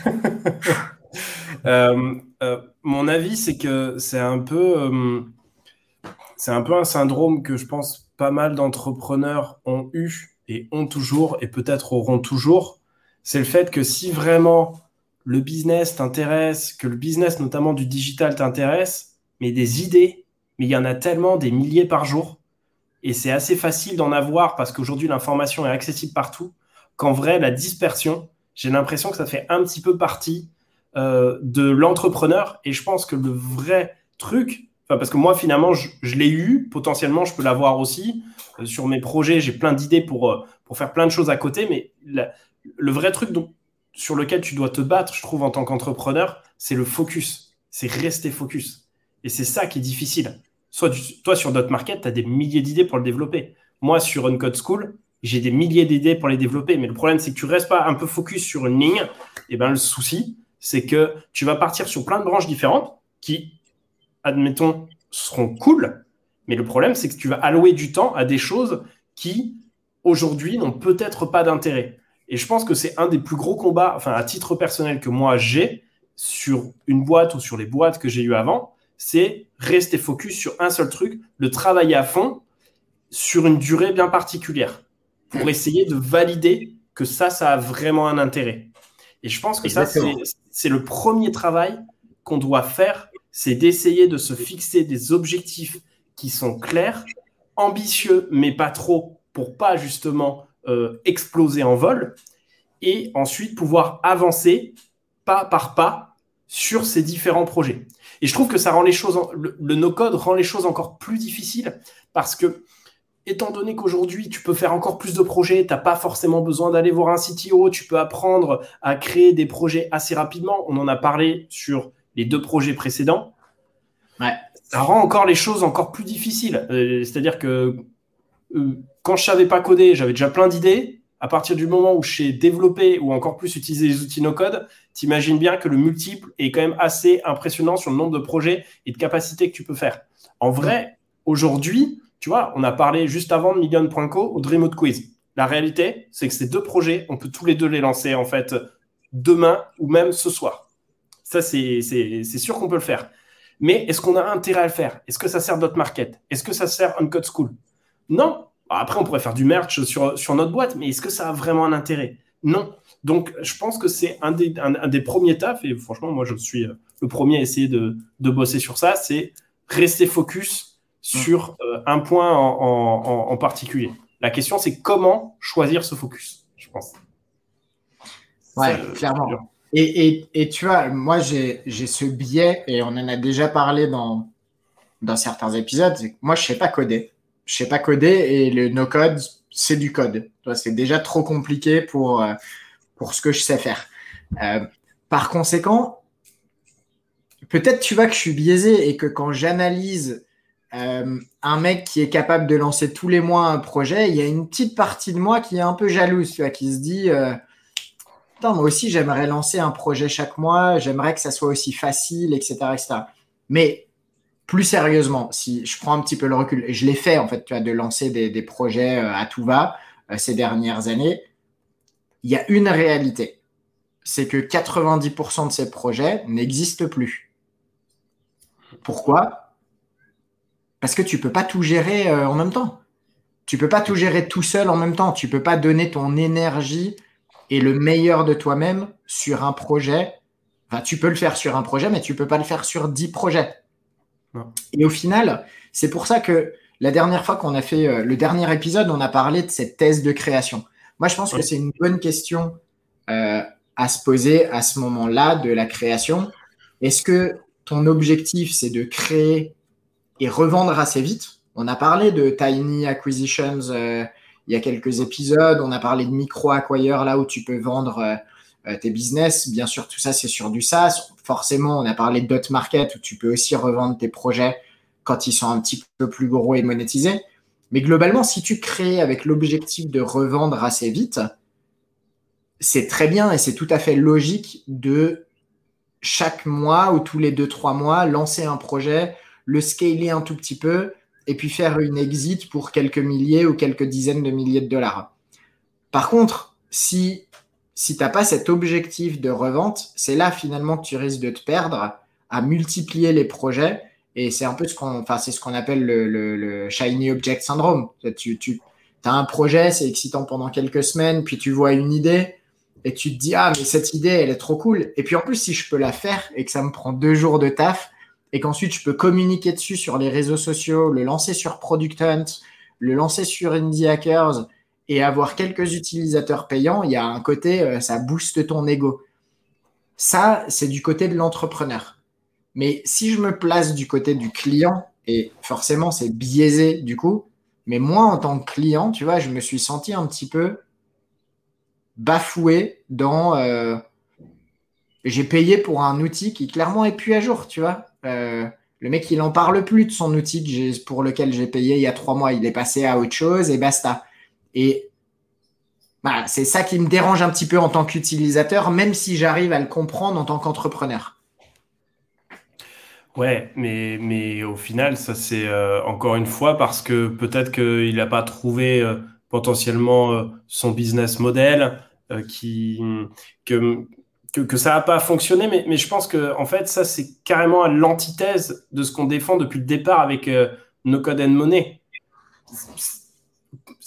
euh, euh, mon avis, c'est que c'est un peu, c'est un peu un syndrome que je pense pas mal d'entrepreneurs ont eu et ont toujours et peut-être auront toujours, c'est le fait que si vraiment le business t'intéresse, que le business notamment du digital t'intéresse, mais des idées, mais il y en a tellement des milliers par jour, et c'est assez facile d'en avoir parce qu'aujourd'hui l'information est accessible partout, qu'en vrai la dispersion, j'ai l'impression que ça fait un petit peu partie euh, de l'entrepreneur, et je pense que le vrai truc, parce que moi finalement je, l'ai eu, potentiellement je peux l'avoir aussi, euh, sur mes projets j'ai plein d'idées pour, euh, pour faire plein de choses à côté, mais le vrai truc dont, sur lequel tu dois te battre, je trouve, en tant qu'entrepreneur, c'est le focus. C'est rester focus. Et c'est ça qui est difficile. Soit toi, sur Market, tu as des milliers d'idées pour le développer. Moi, sur Uncode School, j'ai des milliers d'idées pour les développer. Mais le problème, c'est que tu restes pas un peu focus sur une ligne. Et ben, le souci, c'est que tu vas partir sur plein de branches différentes qui, admettons, seront cool. Mais le problème, c'est que tu vas allouer du temps à des choses qui, aujourd'hui, n'ont peut-être pas d'intérêt. Et je pense que c'est un des plus gros combats, enfin à titre personnel que moi j'ai sur une boîte ou sur les boîtes que j'ai eues avant, c'est rester focus sur un seul truc, le travailler à fond sur une durée bien particulière pour essayer de valider que ça, ça a vraiment un intérêt. Et je pense que ça, c'est le premier travail qu'on doit faire, c'est d'essayer de se fixer des objectifs qui sont clairs, ambitieux, mais pas trop, pour pas justement euh, exploser en vol et ensuite pouvoir avancer pas par pas sur ces différents projets. Et je trouve que ça rend les choses, le, no-code rend les choses encore plus difficiles parce que, étant donné qu'aujourd'hui, tu peux faire encore plus de projets, tu n'as pas forcément besoin d'aller voir un CTO, tu peux apprendre à créer des projets assez rapidement. On en a parlé sur les deux projets précédents. Ça rend encore les choses encore plus difficiles. Euh, c'est-à-dire que euh, quand je savais pas coder, j'avais déjà plein d'idées. À partir du moment où j'ai développé ou encore plus utilisé les outils no-code, t'imagines bien que le multiple est quand même assez impressionnant sur le nombre de projets et de capacités que tu peux faire. En vrai, aujourd'hui, tu vois, on a parlé juste avant de Million.co ou Dream Quiz. La réalité, c'est que ces deux projets, on peut tous les deux les lancer en fait demain ou même ce soir. Ça, c'est sûr qu'on peut le faire. Mais est-ce qu'on a intérêt à le faire? Est-ce que ça sert d'autres market Est-ce que ça sert Uncode School? Non, après, on pourrait faire du merch sur, sur notre boîte, mais est-ce que ça a vraiment un intérêt? Non. Donc, je pense que c'est un des, un, des premiers tafs, et franchement, moi, je suis euh, le premier à essayer de, de bosser sur ça, c'est rester focus sur euh, un point en, en, particulier. La question, c'est comment choisir ce focus, je pense. Ouais, clairement. Et, et, et, tu vois, moi, j'ai ce biais, et on en a déjà parlé dans, dans certains épisodes, moi, je sais pas coder je sais pas coder et le no-code, c'est du code. C'est déjà trop compliqué pour, euh, pour ce que je sais faire. Euh, par conséquent, peut-être tu vois que je suis biaisé et que quand j'analyse euh, un mec qui est capable de lancer tous les mois un projet, il y a une petite partie de moi qui est un peu jalouse, tu vois, qui se dit moi aussi j'aimerais lancer un projet chaque mois, j'aimerais que ça soit aussi facile, etc. etc. Mais plus sérieusement, si je prends un petit peu le recul, je l'ai fait en fait, de lancer des, projets euh, à tout va euh, ces dernières années, il y a une réalité, c'est que 90% de ces projets n'existent plus. Pourquoi? Parce que tu peux pas tout gérer euh, en même temps. Tu peux pas tout gérer tout seul en même temps. Tu peux pas donner ton énergie et le meilleur de toi-même sur un projet. Enfin, tu peux le faire sur un projet, mais tu peux pas le faire sur 10 projets. Et au final, c'est pour ça que la dernière fois qu'on a fait euh, le dernier épisode, on a parlé de cette thèse de création. Moi, je pense que c'est une bonne question euh, à se poser à ce moment-là de la création. Est-ce que ton objectif, c'est de créer et revendre assez vite? On a parlé de tiny acquisitions euh, il y a quelques épisodes. On a parlé de micro acquire là où tu peux vendre euh, tes business. Bien sûr, tout ça, c'est sur du SaaS. Forcément, on a parlé de dot market où tu peux aussi revendre tes projets quand ils sont un petit peu plus gros et monétisés. Mais globalement, si tu crées avec l'objectif de revendre assez vite, c'est très bien et c'est tout à fait logique de chaque mois ou tous les deux, trois mois, lancer un projet, le scaler un tout petit peu et puis faire une exit pour quelques milliers ou quelques dizaines de milliers de dollars. Par contre, si si tu n'as pas cet objectif de revente, c'est là finalement que tu risques de te perdre à multiplier les projets. Et c'est un peu ce qu'on enfin, ce appelle le, le, shiny object syndrome. Tu tu as un projet, c'est excitant pendant quelques semaines, puis tu vois une idée et tu te dis, ah, mais cette idée, elle est trop cool. Et puis en plus, si je peux la faire et que ça me prend deux jours de taf et qu'ensuite je peux communiquer dessus sur les réseaux sociaux, le lancer sur Product Hunt, le lancer sur Indie Hackers et avoir quelques utilisateurs payants, il y a un côté, euh, ça booste ton ego. Ça, c'est du côté de l'entrepreneur. Mais si je me place du côté du client, et forcément c'est biaisé du coup, mais moi en tant que client, tu vois, je me suis senti un petit peu bafoué dans... Euh, j'ai payé pour un outil qui clairement est plus à jour, tu vois. Euh, le mec, il en parle plus de son outil pour lequel j'ai payé il y a trois mois. Il est passé à autre chose et basta. Et bah, c'est ça qui me dérange un petit peu en tant qu'utilisateur, même si j'arrive à le comprendre en tant qu'entrepreneur. Ouais, mais, mais au final, ça c'est euh, encore une fois parce que peut-être qu'il n'a pas trouvé euh, potentiellement son business model, qui, que, que, ça n'a pas fonctionné, mais, mais, je pense que en fait, ça c'est carrément l'antithèse de ce qu'on défend depuis le départ avec No Code and Money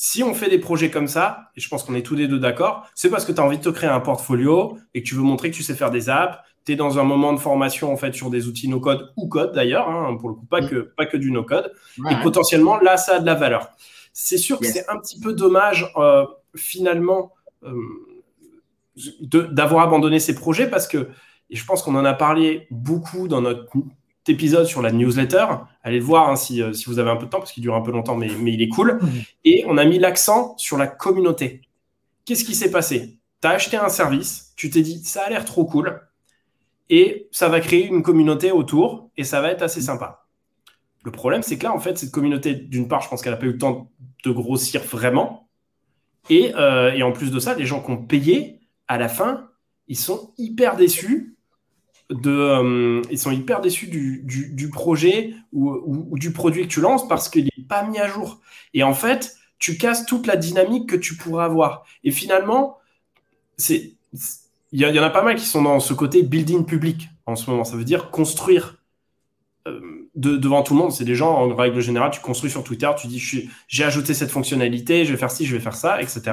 si on fait des projets comme ça, et je pense qu'on est tous les deux d'accord, c'est parce que tu as envie de te créer un portfolio et que tu veux montrer que tu sais faire des apps. Tu es dans un moment de formation en fait sur des outils no-code ou code d'ailleurs, hein, pour le coup, pas, que, pas que du no-code. Et potentiellement, là, ça a de la valeur. C'est sûr que c'est un petit peu dommage euh, finalement euh, d'avoir abandonné ces projets parce que, et je pense qu'on en a parlé beaucoup dans notre épisode sur la newsletter. Allez le voir hein, euh, si, vous avez un peu de temps, parce qu'il dure un peu longtemps, mais, mais il est cool. Et on a mis l'accent sur la communauté. Qu'est-ce qui s'est passé? Tu as acheté un service, tu t'es dit, ça a l'air trop cool, et ça va créer une communauté autour, et ça va être assez sympa. Le problème, c'est que là, en fait, cette communauté, d'une part, je pense qu'elle n'a pas eu le temps de grossir vraiment. Et, euh, et en plus de ça, les gens qui ont payé, à la fin, ils sont hyper déçus de, euh, ils sont hyper déçus du, projet ou, du produit que tu lances parce qu'il n'est pas mis à jour. Et en fait, tu casses toute la dynamique que tu pourrais avoir. Et finalement, c'est il y, en a pas mal qui sont dans ce côté building public en ce moment. Ça veut dire construire euh, devant tout le monde. C'est des gens, en règle générale, tu construis sur Twitter, tu dis j'ai ajouté cette fonctionnalité, je vais faire ci, je vais faire ça, etc.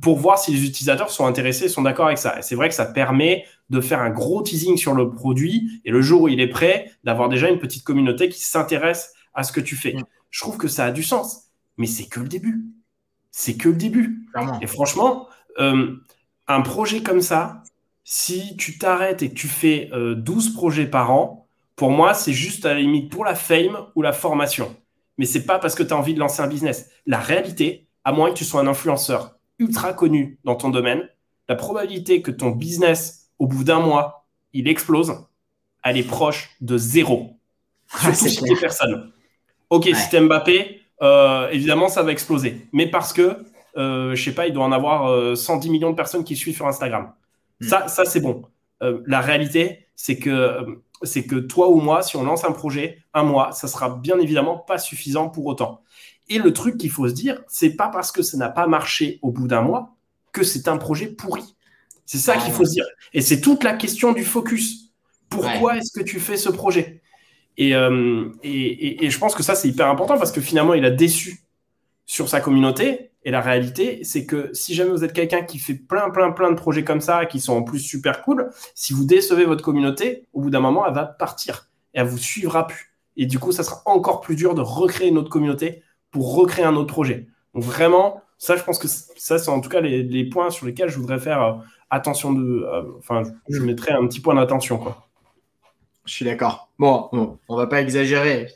Pour voir si les utilisateurs sont intéressés, sont d'accord avec ça. Et c'est vrai que ça permet de faire un gros teasing sur le produit et le jour où il est prêt, d'avoir déjà une petite communauté qui s'intéresse à ce que tu fais. Je trouve que ça a du sens, mais c'est que le début. C'est que le début. Et franchement, euh, un projet comme ça, si tu t'arrêtes et que tu fais 12 euh, projets par an, pour moi, c'est juste à la limite pour la fame ou la formation. Mais c'est pas parce que tu as envie de lancer un business. La réalité, à moins que tu sois un influenceur ultra connu dans ton domaine, la probabilité que ton business au bout d'un mois, il explose, elle est proche de zéro. Surtout si tu personne. Ok, si tu Mbappé, euh, évidemment, ça va exploser. Mais parce que, euh, je sais pas, il doit en avoir 110 euh, millions de personnes qui suivent sur Instagram. Hmm. Ça, ça c'est bon. Euh, la réalité, c'est que, c'est que toi ou moi, si on lance un projet, un mois, ça sera bien évidemment pas suffisant pour autant. Et le truc qu'il faut se dire, c'est pas parce que ça n'a pas marché au bout d'un mois que c'est un projet pourri. C'est ça qu'il faut se dire. Et c'est toute la question du focus. Pourquoi est-ce que tu fais ce projet? Euh, et, et, je pense que ça, c'est hyper important parce que finalement, il a déçu sur sa communauté. Et la réalité, c'est que si jamais vous êtes quelqu'un qui fait plein, plein, plein de projets comme ça, qui sont en plus super cool, si vous décevez votre communauté, au bout d'un moment, elle va partir et elle vous suivra plus. Et du coup, ça sera encore plus dur de recréer une autre communauté pour recréer un autre projet. Donc vraiment, ça, je pense que ça, c'est en tout cas les, les, points sur lesquels je voudrais faire euh, attention de. Euh, enfin, je mettrais un petit point d'attention, quoi. Je suis d'accord. Bon, on on va pas exagérer.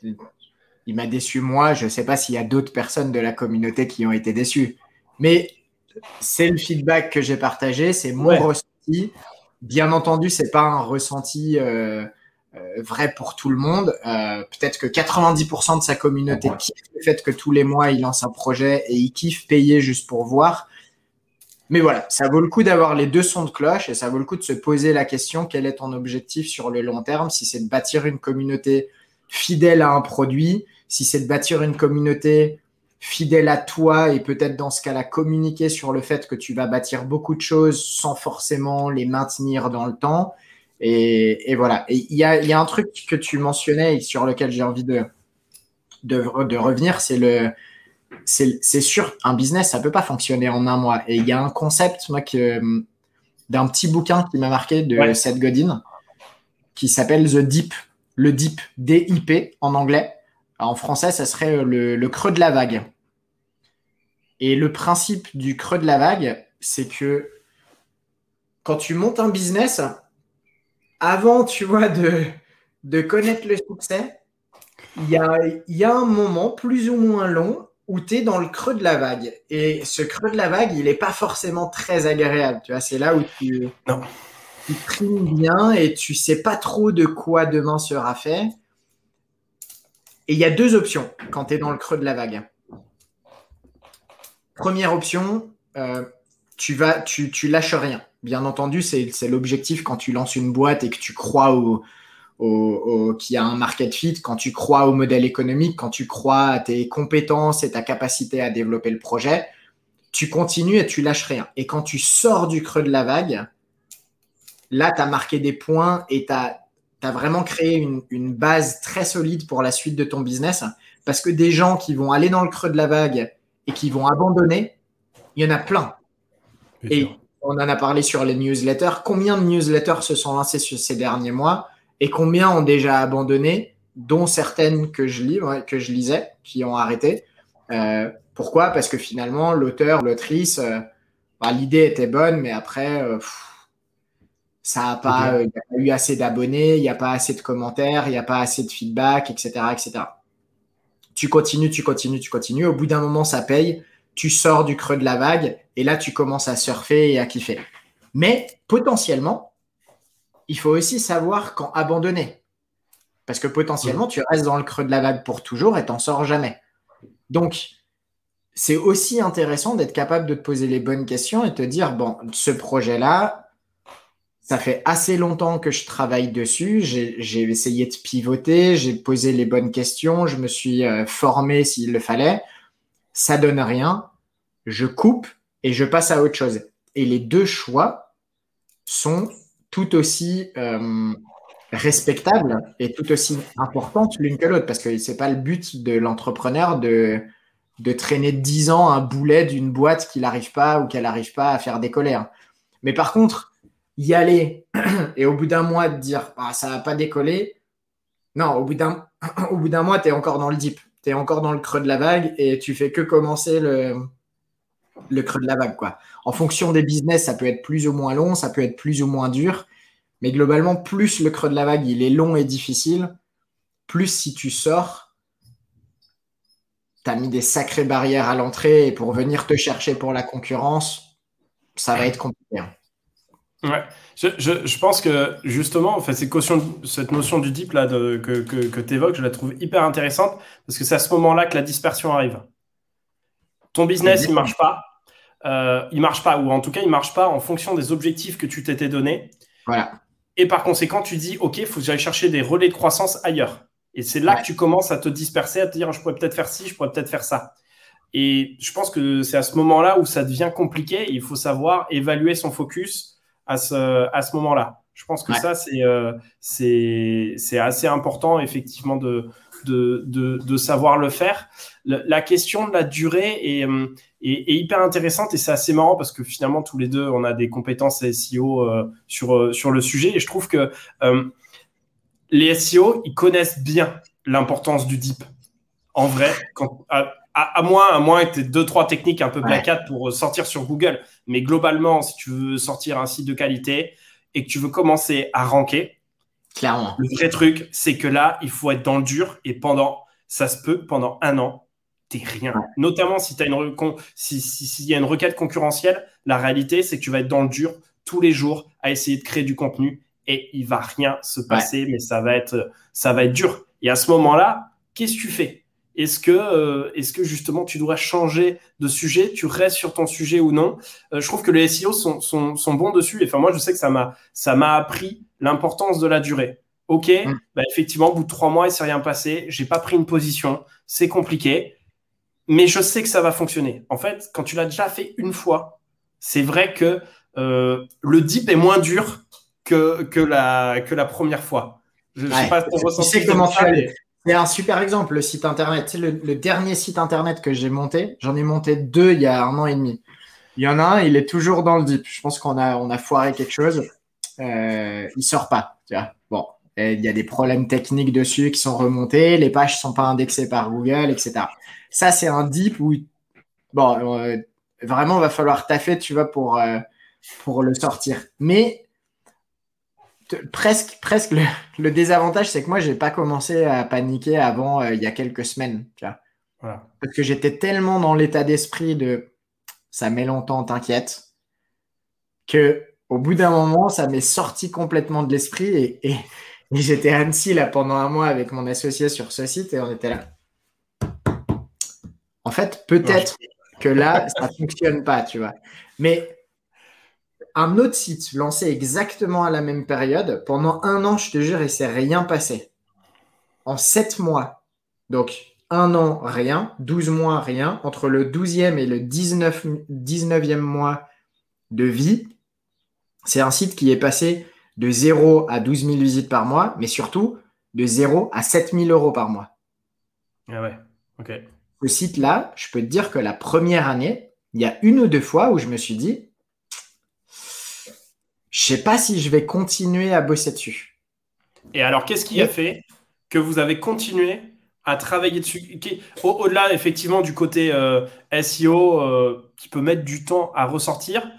Il m'a déçu moi. Je ne sais pas s'il y a d'autres personnes de la communauté qui ont été déçues. Mais c'est le feedback que j'ai partagé, c'est mon ressenti. Bien entendu, c'est pas un ressenti euh, vrai pour tout le monde. Peut-être que 90% de sa communauté kiffe le fait que tous les mois il lance un projet et il kiffe payer juste pour voir. Mais voilà, ça vaut le coup d'avoir les deux sons de cloche et ça vaut le coup de se poser la question quel est ton objectif sur le long terme? Si c'est de bâtir une communauté fidèle à un produit, si c'est de bâtir une communauté fidèle à toi et peut-être dans ce cas-là communiquer sur le fait que tu vas bâtir beaucoup de choses sans forcément les maintenir dans le temps. Et, voilà. Et il y a, y a, un truc que tu mentionnais et sur lequel j'ai envie de, de, de revenir, c'est le c'est sûr, un business, ça peut pas fonctionner en un mois. Et il y a un concept, moi, que, d'un petit bouquin qui m'a marqué de Seth Godin, qui s'appelle The Deep, le Deep, D-I-P en anglais. En français, ça serait le, creux de la vague. Et le principe du creux de la vague, c'est que quand tu montes un business, avant, tu vois, de, de connaître le succès, il y a, y a un moment plus ou moins long où tu es dans le creux de la vague. Et ce creux de la vague, il n'est pas forcément très agréable. Tu vois, c'est là où tu, non. tu primes bien et tu sais pas trop de quoi demain sera fait. Et il y a deux options quand tu es dans le creux de la vague. Première option, euh, tu vas, tu, tu lâches rien. Bien entendu, c'est l'objectif quand tu lances une boîte et que tu crois au, au, qui a un market fit, quand tu crois au modèle économique, quand tu crois à tes compétences et ta capacité à développer le projet, tu continues et tu lâches rien. Et quand tu sors du creux de la vague, là, tu as marqué des points et tu as, vraiment créé une, une, base très solide pour la suite de ton business. Parce que des gens qui vont aller dans le creux de la vague et qui vont abandonner, il y en a plein. et on en a parlé sur les newsletters. Combien de newsletters se sont lancés sur ces derniers mois et combien ont déjà abandonné, dont certaines que je, lis, que je lisais, qui ont arrêté? Euh, pourquoi? Parce que finalement, l'auteur, l'autrice, euh, bah, l'idée était bonne, mais après, euh, ça n'a pas, y a pas eu assez d'abonnés, il n'y a pas assez de commentaires, il n'y a pas assez de feedback, etc., etc. Tu continues, tu continues, tu continues. Au bout d'un moment, ça paye. Tu sors du creux de la vague et là, tu commences à surfer et à kiffer. Mais potentiellement, il faut aussi savoir quand abandonner. Parce que potentiellement, tu restes dans le creux de la vague pour toujours et t'en sors jamais. Donc, c'est aussi intéressant d'être capable de te poser les bonnes questions et te dire, bon, ce projet-là, ça fait assez longtemps que je travaille dessus, j'ai essayé de pivoter, j'ai posé les bonnes questions, je me suis euh, formé s'il le fallait, ça donne rien, je coupe et je passe à autre chose. Et les deux choix sont tout aussi euh, respectable et tout aussi importante l'une que l'autre, parce que c'est pas le but de l'entrepreneur de, traîner 10 ans un boulet d'une boîte qu'il n'arrive pas ou qu'elle n'arrive pas à faire décoller. Hein. Mais par contre, y aller et au bout d'un mois de dire ah, ça va pas décoller, non, au bout d'un mois, tu es encore dans le deep, encore dans le creux de la vague et tu fais que commencer le, le creux de la vague. Quoi. En fonction des business, ça peut être plus ou moins long, ça peut être plus ou moins dur. Mais globalement, plus le creux de la vague il est long et difficile, plus si tu sors, tu as mis des sacrées barrières à l'entrée et pour venir te chercher pour la concurrence, ça va être compliqué. Hein. Ouais, je, pense que justement, fait, cette, cette notion du deep là, que, que tu évoques, je la trouve hyper intéressante parce que c'est à ce moment-là que la dispersion arrive. Ton business, il marche pas. Euh, il marche pas, ou en tout cas, il marche pas en fonction des objectifs que tu t'étais donné. Voilà. Et par conséquent, tu dis, OK, il faut que j'aille chercher des relais de croissance ailleurs. Et c'est là que tu commences à te disperser, à te dire, je pourrais peut-être faire ci, je pourrais peut-être faire ça. Et je pense que c'est à ce moment-là où ça devient compliqué. il faut savoir évaluer son focus à ce, à ce moment-là. Je pense que ça, euh, c'est c'est assez important, effectivement, de, de, savoir le faire. la question de la durée euh, est, hyper intéressante et c'est assez marrant parce que finalement, tous les deux, on a des compétences SEO euh, sur, euh, sur le sujet et je trouve que les SEO, ils connaissent bien l'importance du deep. En vrai, à, moins, à moins que deux, trois techniques un peu black pour sortir sur Google, mais globalement, si tu veux sortir un site de qualité et que tu veux commencer à ranker, Clairement. Le vrai truc, c'est que là, il faut être dans le dur et pendant, ça se peut, pendant un an, t'es rien. Notamment si tu as une s'il y a une requête concurrentielle, la réalité, c'est que tu vas être dans le dur tous les jours à essayer de créer du contenu et il va rien se passer, mais ça va être, ça va être dur. Et à ce moment-là, qu'est-ce que tu fais? Est-ce que, euh, est-ce que justement tu dois changer de sujet Tu restes sur ton sujet ou non? Euh, Je trouve que les SEO sont, sont, sont, bons dessus. Et enfin, moi, je sais que ça m'a, ça m'a appris l'importance de la durée. Ok, mm. bah, effectivement, au bout de trois mois, il s'est rien passé. J'ai pas pris une position. C'est compliqué, mais je sais que ça va fonctionner. En fait, quand tu l'as déjà fait une fois, c'est vrai que euh, le dip est moins dur que, que, la, que la première fois. Je, sais pas si tu sais comment tu C'est un super exemple, le site internet. le, dernier site internet que j'ai monté, j'en ai monté deux il y a un an et demi. Il y en a un, il est toujours dans le deep. Je pense qu'on a, on a foiré quelque chose. Euh, il sort pas. Bon, il y a des problèmes techniques dessus qui sont remontés. Les pages sont pas indexées par Google, etc. Ça, c'est un deep où, bon, euh, vraiment, il va falloir taffer, tu vois, pour, euh, pour le sortir. Mais presque, presque le, désavantage, c'est que moi, j'ai pas commencé à paniquer avant euh, il y a quelques semaines. Tu vois. Parce que j'étais tellement dans l'état d'esprit de ça met longtemps, t'inquiète, que au bout d'un moment, ça m'est sorti complètement de l'esprit et, et, j'étais à Annecy là pendant un mois avec mon associé sur ce site et on était là. En fait, peut-être que là, ça fonctionne pas, tu vois. Mais un autre site lancé exactement à la même période. Pendant un an, je te jure, il s'est rien passé. En sept mois, donc un an, rien. 12 mois, rien. Entre le 12e et le 19, 19e mois de vie, c'est un site qui est passé de 0 à 12 000 visites par mois, mais surtout de 0 à 7 000 euros par mois. Ah ouais, ok. Ce site-là, je peux te dire que la première année, il y a une ou deux fois où je me suis dit, je sais pas si je vais continuer à bosser dessus. Et alors, qu'est-ce qui a fait que vous avez continué à travailler dessus? Au-delà, effectivement, du côté euh, SEO euh, qui peut mettre du temps à ressortir,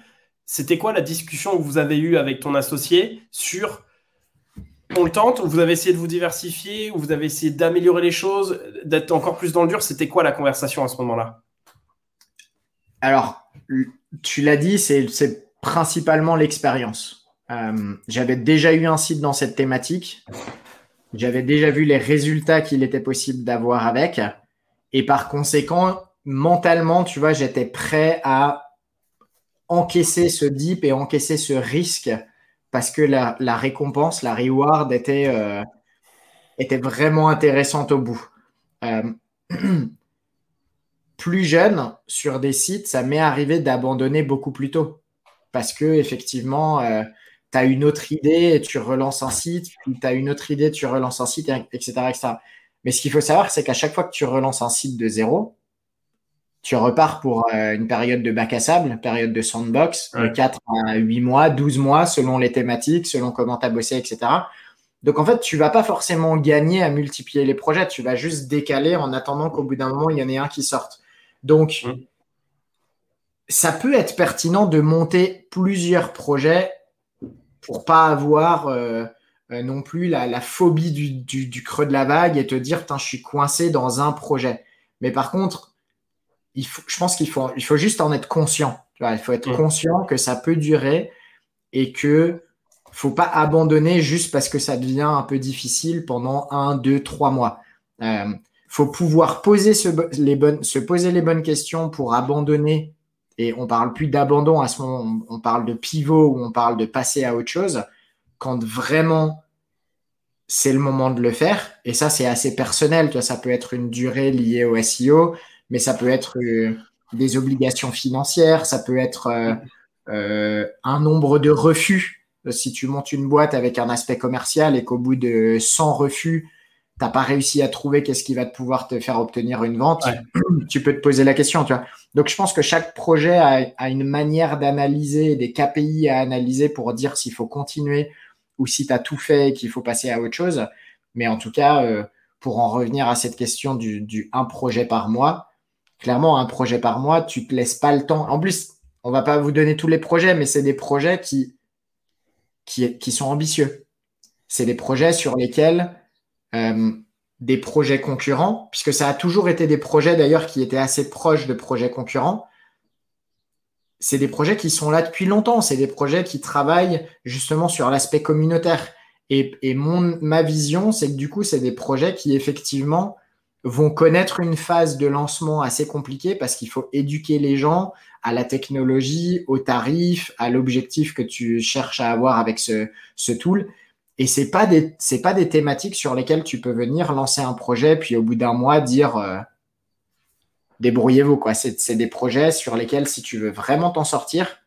c'était quoi la discussion que vous avez eue avec ton associé sur on le tente, ou vous avez essayé de vous diversifier, ou vous avez essayé d'améliorer les choses, d'être encore plus dans le dur? C'était quoi la conversation à ce moment-là? Alors, tu l'as dit, c'est principalement l'expérience. Euh, j'avais déjà eu un site dans cette thématique. J'avais déjà vu les résultats qu'il était possible d'avoir avec. Et par conséquent, mentalement, tu vois, j'étais prêt à encaisser ce dip et encaisser ce risque parce que la, récompense, la reward était, euh, était vraiment intéressante au bout. Euh, plus jeune, sur des sites, ça m'est arrivé d'abandonner beaucoup plus tôt parce que effectivement, euh, tu as une autre idée et tu relances un site, tu as une autre idée, tu relances un site, etc. etc. Mais ce qu'il faut savoir, c'est qu'à chaque fois que tu relances un site de zéro, tu repars pour euh, une période de bac à sable, période de sandbox, de 4 à 8 mois, 12 mois, selon les thématiques, selon comment tu as bossé, etc. Donc en fait, tu vas pas forcément gagner à multiplier les projets, tu vas juste décaler en attendant qu'au bout d'un moment, il y en ait un qui sorte. Donc, mmh ça peut être pertinent de monter plusieurs projets pour pas avoir euh, euh, non plus la, phobie du, creux de la vague et te dire, je suis coincé dans un projet. Mais par contre, il faut, je pense qu'il faut, il faut juste en être conscient. il faut être mmh. conscient que ça peut durer et que faut pas abandonner juste parce que ça devient un peu difficile pendant un, deux, trois mois. Euh, faut pouvoir poser les bonnes, se poser les bonnes questions pour abandonner et on parle plus d'abandon à ce moment, on parle de pivot ou on parle de passer à autre chose quand vraiment c'est le moment de le faire. Et ça, c'est assez personnel. Tu vois, ça peut être une durée liée au SEO, mais ça peut être euh, des obligations financières, ça peut être euh, euh, un nombre de refus. Si tu montes une boîte avec un aspect commercial et qu'au bout de 100 refus, t'as pas réussi à trouver qu'est-ce qui va te pouvoir te faire obtenir une vente, tu peux te poser la question, tu vois. Donc, je pense que chaque projet a, une manière d'analyser, des KPI à analyser pour dire s'il faut continuer ou si tu as tout fait et qu'il faut passer à autre chose. Mais en tout cas, euh, pour en revenir à cette question du, un projet par mois, clairement, un projet par mois, tu te laisses pas le temps. En plus, on va pas vous donner tous les projets, mais c'est des projets qui, qui, qui sont ambitieux. C'est des projets sur lesquels euh, des projets concurrents, puisque ça a toujours été des projets d'ailleurs qui étaient assez proches de projets concurrents. C'est des projets qui sont là depuis longtemps, c'est des projets qui travaillent justement sur l'aspect communautaire. Et, mon, ma vision, c'est que du coup, c'est des projets qui effectivement vont connaître une phase de lancement assez compliquée parce qu'il faut éduquer les gens à la technologie, aux tarifs, à l'objectif que tu cherches à avoir avec ce, ce tool. Et c'est pas des c'est pas des thématiques sur lesquelles tu peux venir lancer un projet puis au bout d'un mois dire euh, débrouillez-vous quoi. C'est des projets sur lesquels si tu veux vraiment t'en sortir,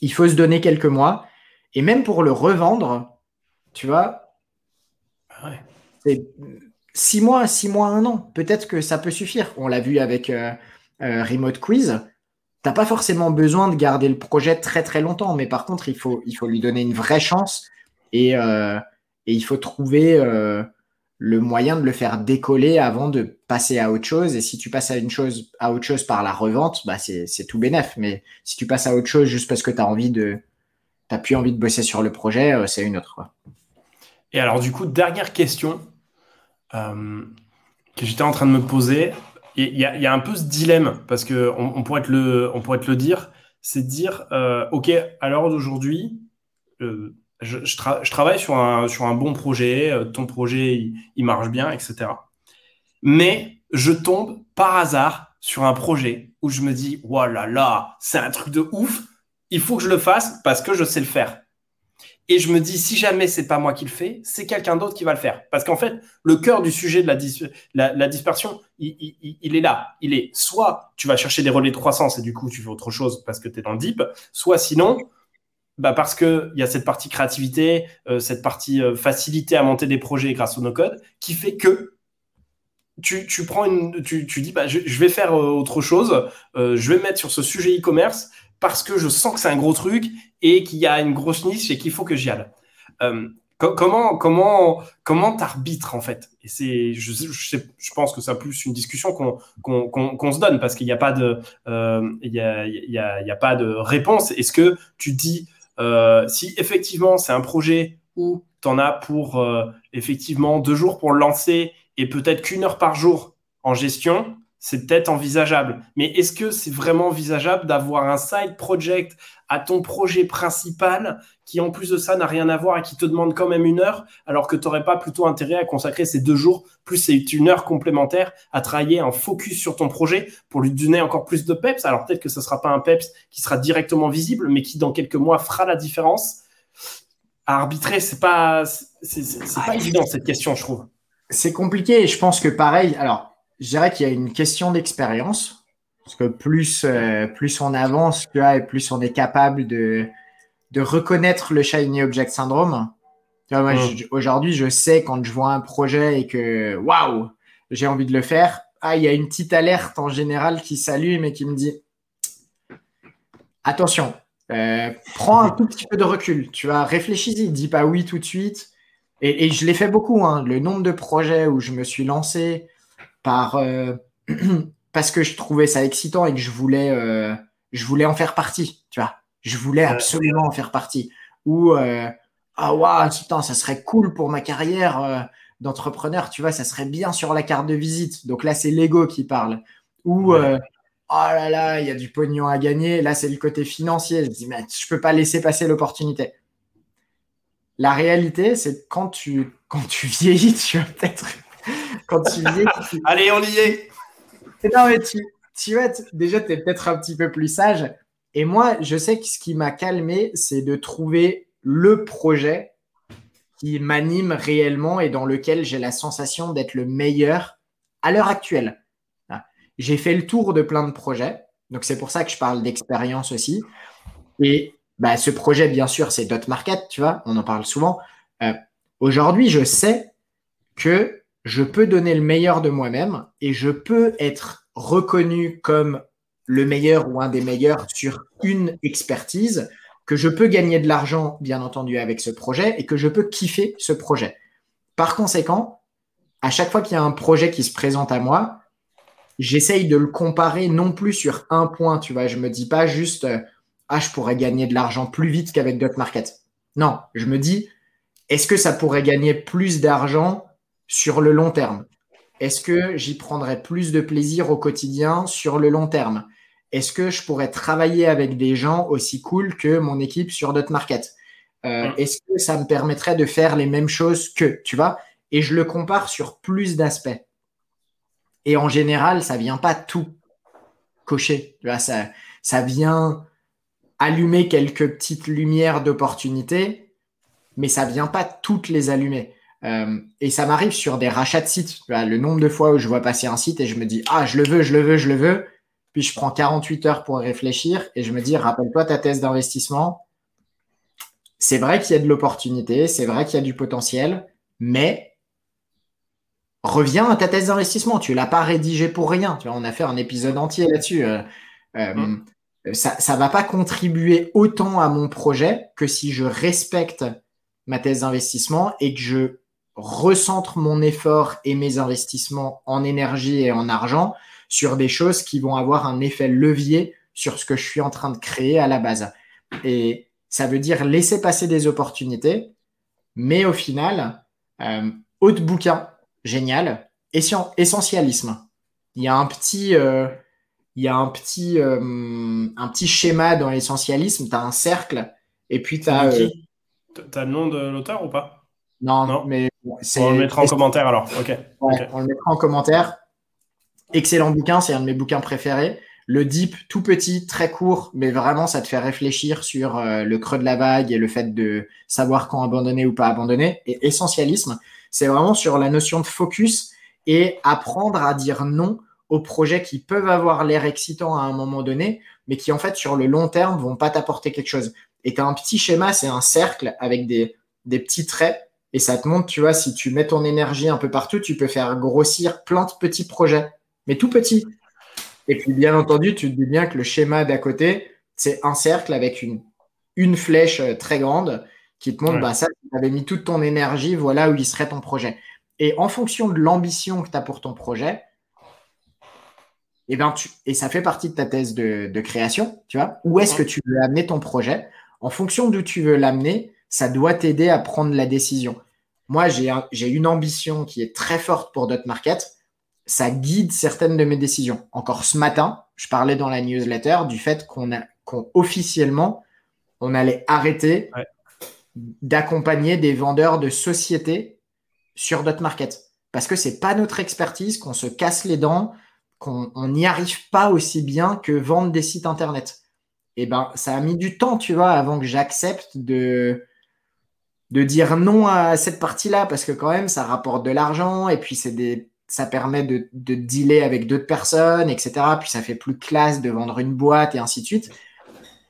il faut se donner quelques mois et même pour le revendre, tu vois, ah six mois, six mois, un an, peut-être que ça peut suffire. On l'a vu avec euh, euh, Remote Quiz. T'as pas forcément besoin de garder le projet très très longtemps, mais par contre, il faut, il faut lui donner une vraie chance et, et il faut trouver le moyen de le faire décoller avant de passer à autre chose. Et si tu passes à une chose, à autre chose par la revente, bah c'est, tout bénef. Mais si tu passes à autre chose juste parce que tu as envie de, t'as plus envie de bosser sur le projet, euh, c'est une autre. Et alors, du coup, dernière question euh, que j'étais en train de me poser. Il y, a un peu ce dilemme parce que on, pourrait, te le, pourrait te le dire, c'est de dire, euh, OK, à l'heure d'aujourd'hui, je, travaille sur un, bon projet, euh, ton projet, il, marche bien, etc. Mais je tombe par hasard sur un projet où je me dis, voilà, là, c'est un truc de ouf, il faut que je le fasse parce que je sais le faire. Et je me dis, si jamais c'est pas moi qui le fais, c'est quelqu'un d'autre qui va le faire. Parce qu'en fait, le cœur du sujet de la, la, dispersion, il, il, est là. Il est soit tu vas chercher des relais de croissance et du coup tu fais autre chose parce que tu es dans le deep, soit sinon, bah parce qu'il y a cette partie créativité, euh, cette partie euh, facilité à monter des projets grâce au no-code, qui fait que tu, tu prends une, tu, tu dis bah, je, vais faire euh, autre chose, je vais me mettre sur ce sujet e-commerce parce que je sens que c'est un gros truc et qu'il y a une grosse niche et qu'il faut que j'y aille. comment comment comment t'arbitres en fait? Et c'est je, je, je, pense que c'est plus une discussion qu'on qu'on qu'on se donne parce qu'il n'y a pas de il y a, y, a, y a pas de réponse. Est-ce que tu dis euh, si effectivement c'est un projet où tu en as pour euh, effectivement deux jours pour le lancer et peut-être qu'une heure par jour en gestion, c'est peut-être envisageable. Mais est-ce que c'est vraiment envisageable d'avoir un side project à ton projet principal qui, en plus de ça, n'a rien à voir et qui te demande quand même une heure, alors que tu n'aurais pas plutôt intérêt à consacrer ces deux jours, plus c'est une heure complémentaire, à travailler en focus sur ton projet pour lui donner encore plus de peps? Alors peut-être que ce ne sera pas un peps qui sera directement visible, mais qui, dans quelques mois, fera la différence. À arbitrer, c'est pas, c'est, pas ah, évident cette question, je trouve. C'est compliqué et je pense que pareil, alors je dirais qu'il y a une question d'expérience. Parce que plus, euh, plus on avance, tu vois, et plus on est capable de, de reconnaître le Shiny Object Syndrome. Mm. Aujourd'hui, je sais quand je vois un projet et que waouh, j'ai envie de le faire. Ah, il y a une petite alerte en général qui s'allume et qui me dit attention, euh, prends un tout petit peu de recul. Tu vas réfléchis-y, dis pas oui tout de suite. Et, et je l'ai fait beaucoup. Hein. Le nombre de projets où je me suis lancé, par euh, parce que je trouvais ça excitant et que je voulais euh, je voulais en faire partie, tu vois. Je voulais absolument en faire partie. Ou euh, ah waouh, putain, ça serait cool pour ma carrière d'entrepreneur, tu vois, ça serait bien sur la carte de visite. Donc là, c'est l'ego qui parle. Ou oh là là, il y a du pognon à gagner. Là, c'est le côté financier. Je dis, mais je peux pas laisser passer l'opportunité. La réalité, c'est quand tu, quand tu vieillis, tu vas peut-être quand tu Allez, on y est. Non, mais tu, tu déjà, tu es peut-être un petit peu plus sage. Et moi, je sais que ce qui m'a calmé, c'est de trouver le projet qui m'anime réellement et dans lequel j'ai la sensation d'être le meilleur à l'heure actuelle. Ah. J'ai fait le tour de plein de projets. Donc, c'est pour ça que je parle d'expérience aussi. Et bah, ce projet, bien sûr, c'est Dot Market, tu vois, on en parle souvent. Euh, aujourd'hui, je sais que je peux donner le meilleur de moi-même et je peux être reconnu comme le meilleur ou un des meilleurs sur une expertise, que je peux gagner de l'argent, bien entendu, avec ce projet et que je peux kiffer ce projet. Par conséquent, à chaque fois qu'il y a un projet qui se présente à moi, j'essaye de le comparer non plus sur un point, tu vois. Je me dis pas juste, euh, ah, je pourrais gagner de l'argent plus vite qu'avec Dot Market. Non, je me dis, est-ce que ça pourrait gagner plus d'argent sur le long terme Est-ce que j'y prendrais plus de plaisir au quotidien sur le long terme? Est-ce que je pourrais travailler avec des gens aussi cool que mon équipe sur Dot Market? Euh, Est-ce que ça me permettrait de faire les mêmes choses que, tu vois? Et je le compare sur plus d'aspects. Et en général, ça vient pas tout cocher. Tu vois, ça, ça vient allumer quelques petites lumières d'opportunité, mais ça vient pas toutes les allumer. Euh, et ça m'arrive sur des rachats de sites. Le nombre de fois où je vois passer un site et je me dis, ah, je le veux, je le veux, je le veux. Puis je prends 48 heures pour réfléchir et je me dis, rappelle-toi ta thèse d'investissement. C'est vrai qu'il y a de l'opportunité, c'est vrai qu'il y a du potentiel, mais reviens à ta thèse d'investissement. Tu l'as pas rédigée pour rien. Tu vois, on a fait un épisode entier là-dessus. Mm. Ça ne va pas contribuer autant à mon projet que si je respecte ma thèse d'investissement et que je recentre mon effort et mes investissements en énergie et en argent sur des choses qui vont avoir un effet levier sur ce que je suis en train de créer à la base. Et ça veut dire laisser passer des opportunités, mais au final, euh, autre bouquin, génial, essentialisme. Il y a un petit, euh, il y a un petit, euh, un petit schéma dans l'essentialisme, tu as un cercle, et puis tu as... Euh, tu as le nom de l'auteur ou pas? Non, non, mais on le mettra en commentaire alors. ok. On le mettra en commentaire. Excellent bouquin, c'est un de mes bouquins préférés. Le deep, tout petit, très court, mais vraiment, ça te fait réfléchir sur euh, le creux de la vague et le fait de savoir quand abandonner ou pas abandonner. Et essentialisme, c'est vraiment sur la notion de focus et apprendre à dire non aux projets qui peuvent avoir l'air excitants à un moment donné, mais qui en fait sur le long terme vont pas t'apporter quelque chose. Et tu as un petit schéma, c'est un cercle avec des, des petits traits et ça te montre, tu vois, si tu mets ton énergie un peu partout, tu peux faire grossir plein de petits projets, mais tout petits. Et puis, bien entendu, tu te dis bien que le schéma d'à côté, c'est un cercle avec une, une flèche euh, très grande qui te montre, bah, ça, tu avais mis toute ton énergie, voilà où il serait ton projet. Et en fonction de l'ambition que tu as pour ton projet, et, eh ben tu, et ça fait partie de ta thèse de, de création, tu vois, où est-ce que tu veux amener ton projet? En fonction d'où tu veux l'amener, ça doit t'aider à prendre la décision. Moi, j'ai une ambition qui est très forte pour Dot Market. Ça guide certaines de mes décisions. Encore ce matin, je parlais dans la newsletter du fait qu'on a officiellement on allait arrêter d'accompagner des vendeurs de sociétés sur Dot Market parce que c'est pas notre expertise, qu'on se casse les dents, qu'on n'y arrive pas aussi bien que vendre des sites internet. Et eh ben, ça a mis du temps, tu vois, avant que j'accepte de de dire non à cette partie-là parce que quand même ça rapporte de l'argent et puis c'est des ça permet de, de dealer avec d'autres personnes, etc. Puis ça fait plus classe de vendre une boîte et ainsi de suite.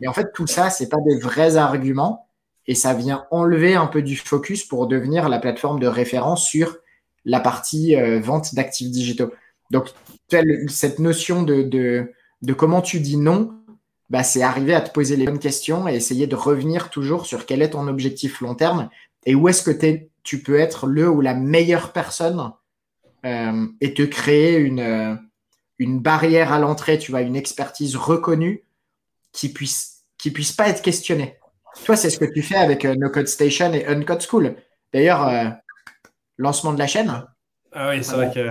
Et en fait, tout ça, c'est pas des vrais arguments et ça vient enlever un peu du focus pour devenir la plateforme de référence sur la partie euh, vente d'actifs digitaux. Donc, cette notion de, de, de comment tu dis non, bah, c'est arriver à te poser les bonnes questions et essayer de revenir toujours sur quel est ton objectif long terme et où est-ce que tu peux être le ou la meilleure personne euh, et te créer une, euh, une barrière à l'entrée, tu vois, une expertise reconnue qui puisse, qui puisse pas être questionnée. Toi, c'est ce que tu fais avec euh, No Code Station et Uncode School. D'ailleurs, lancement de la chaîne, ah oui, c'est vrai que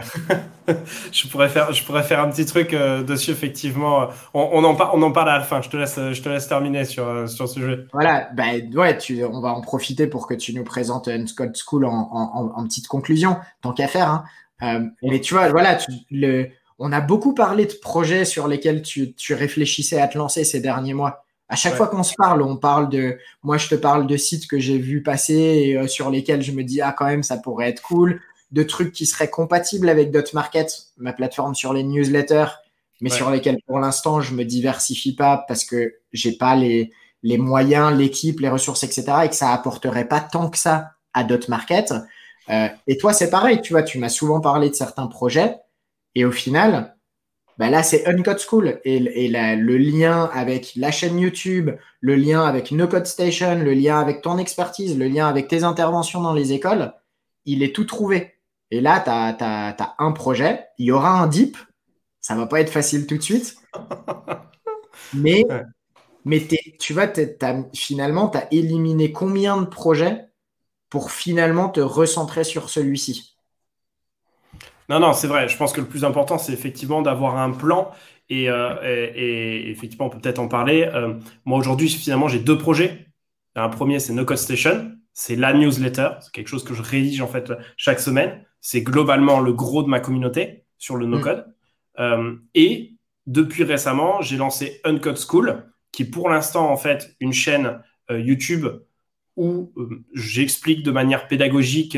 je, pourrais faire, je pourrais faire un petit truc euh, dessus, effectivement. On, en on en parle à la fin. Je te laisse, je te laisse terminer sur, euh, sur ce jeu. Voilà, ben ouais, tu, on va en profiter pour que tu nous présentes Unscott School en, en, en, petite conclusion, tant qu'à faire. Hein. Euh, mais tu vois, voilà, tu, le, on a beaucoup parlé de projets sur lesquels tu, tu réfléchissais à te lancer ces derniers mois. À chaque fois qu'on se parle, on parle de. Moi, je te parle de sites que j'ai vu passer et sur lesquels je me dis, ah, quand même, ça pourrait être cool de trucs qui seraient compatibles avec DotMarket, ma plateforme sur les newsletters, mais sur lesquels pour l'instant je me diversifie pas parce que j'ai pas les, les moyens, l'équipe, les ressources, etc. et que ça apporterait pas tant que ça à DotMarket. Euh, et toi, c'est pareil, tu vois, tu m'as souvent parlé de certains projets et au final, bah là, c'est Uncode School et, et le lien avec la chaîne YouTube, le lien avec No Code Station, le lien avec ton expertise, le lien avec tes interventions dans les écoles, il est tout trouvé. Et là, tu as, un projet, il y aura un dip, ça va pas être facile tout de suite, mais, mais tu vois, finalement, tu as éliminé combien de projets pour finalement te recentrer sur celui-ci? Non, non, c'est vrai. Je pense que le plus important, c'est effectivement d'avoir un plan. Et, euh, effectivement, on peut peut-être en parler. Euh, moi, aujourd'hui, finalement, j'ai deux projets. Un premier, c'est No Code Station. C'est la newsletter. C'est quelque chose que je rédige en fait chaque semaine c'est globalement le gros de ma communauté sur le no-code. Mm. Euh, et depuis récemment, j'ai lancé Uncode School, qui est pour l'instant en fait une chaîne euh, YouTube où euh, j'explique de manière pédagogique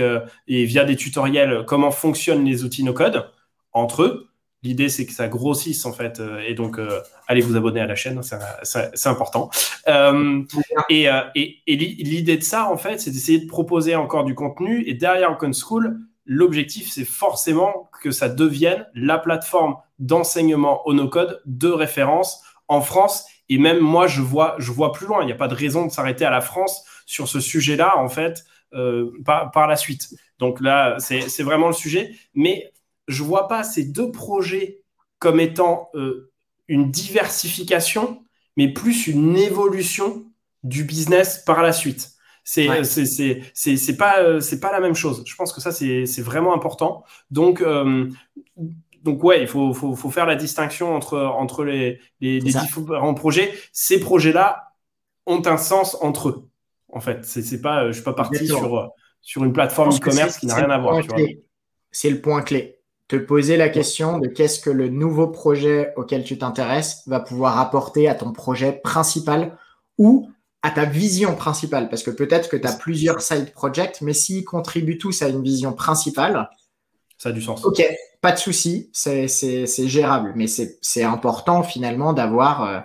et via des tutoriels comment fonctionnent les outils no-code entre eux. L'idée, c'est que ça grossisse en fait, et donc allez vous abonner à la chaîne, c'est important. et, et, l'idée de ça, en fait, c'est d'essayer de proposer encore du contenu. Et derrière Uncode School, l'objectif, c'est forcément que ça devienne la plateforme d'enseignement au no-code de référence en France. Et même moi, je vois, je vois plus loin. Il n'y a pas de raison de s'arrêter à la France sur ce sujet-là, en fait, euh, par, par, la suite. Donc là, c'est vraiment le sujet. Mais je vois pas ces deux projets comme étant euh, une diversification, mais plus une évolution du business par la suite. C'est ouais. c'est pas euh, c'est pas la même chose. Je pense que ça c'est vraiment important. Donc euh, donc ouais, il faut, faut, faut, faire la distinction entre entre les, les, les différents projets. Ces projets-là ont un sens entre eux. En fait, c'est pas je suis pas parti sur sur une plateforme e-commerce qui n'a rien à voir. C'est le point clé. Te poser la question de qu'est-ce que le nouveau projet auquel tu t'intéresses va pouvoir apporter à ton projet principal ou à ta vision principale. Parce que peut-être que tu as plusieurs side projects, mais s'ils contribuent tous à une vision principale, ça a du sens. Ok, pas de souci, c'est gérable. Mais c'est important finalement d'avoir, euh,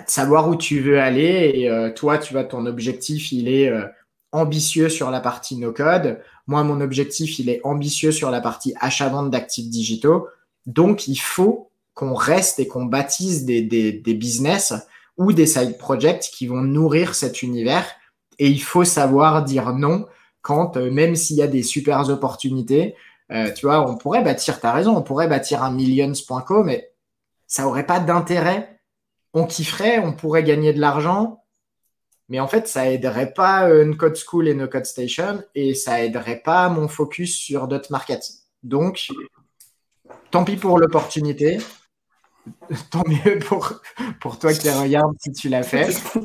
de savoir où tu veux aller. Et euh, toi, tu vois, ton objectif, il est euh, ambitieux sur la partie no-code. Moi, mon objectif, il est ambitieux sur la partie achat-vente d'actifs digitaux. Donc, il faut qu'on reste et qu'on bâtisse des, des, des business ou des side projects qui vont nourrir cet univers. Et il faut savoir dire non quand, euh, même s'il y a des super opportunités, euh, tu vois, on pourrait bâtir, tu as raison, on pourrait bâtir un millions.co, mais ça aurait pas d'intérêt. On kifferait, on pourrait gagner de l'argent, mais en fait, ça aiderait pas euh, Code School et No Code Station et ça aiderait pas mon focus sur dot market. Donc, tant pis pour l'opportunité. tant mieux pour, pour toi qui la regardes si tu l'as fait.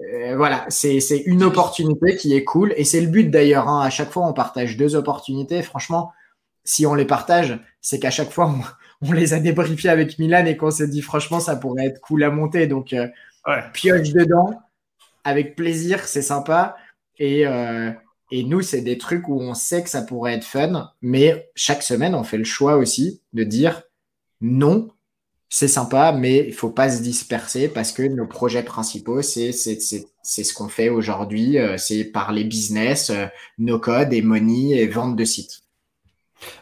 Euh, euh, voilà, c'est une opportunité qui est cool et c'est le but d'ailleurs. Hein. À chaque fois, on partage deux opportunités. Franchement, si on les partage, c'est qu'à chaque fois, on, les a débriefés avec Milan et qu'on s'est dit franchement, ça pourrait être cool à monter. Donc, euh, pioche dedans avec plaisir, c'est sympa. Et, euh, et nous, c'est des trucs où on sait que ça pourrait être fun, mais chaque semaine, on fait le choix aussi de dire non, c'est sympa, mais il faut pas se disperser parce que nos projets principaux, c'est ce qu'on fait aujourd'hui, euh, c'est parler business, euh, no code et money et vente de sites.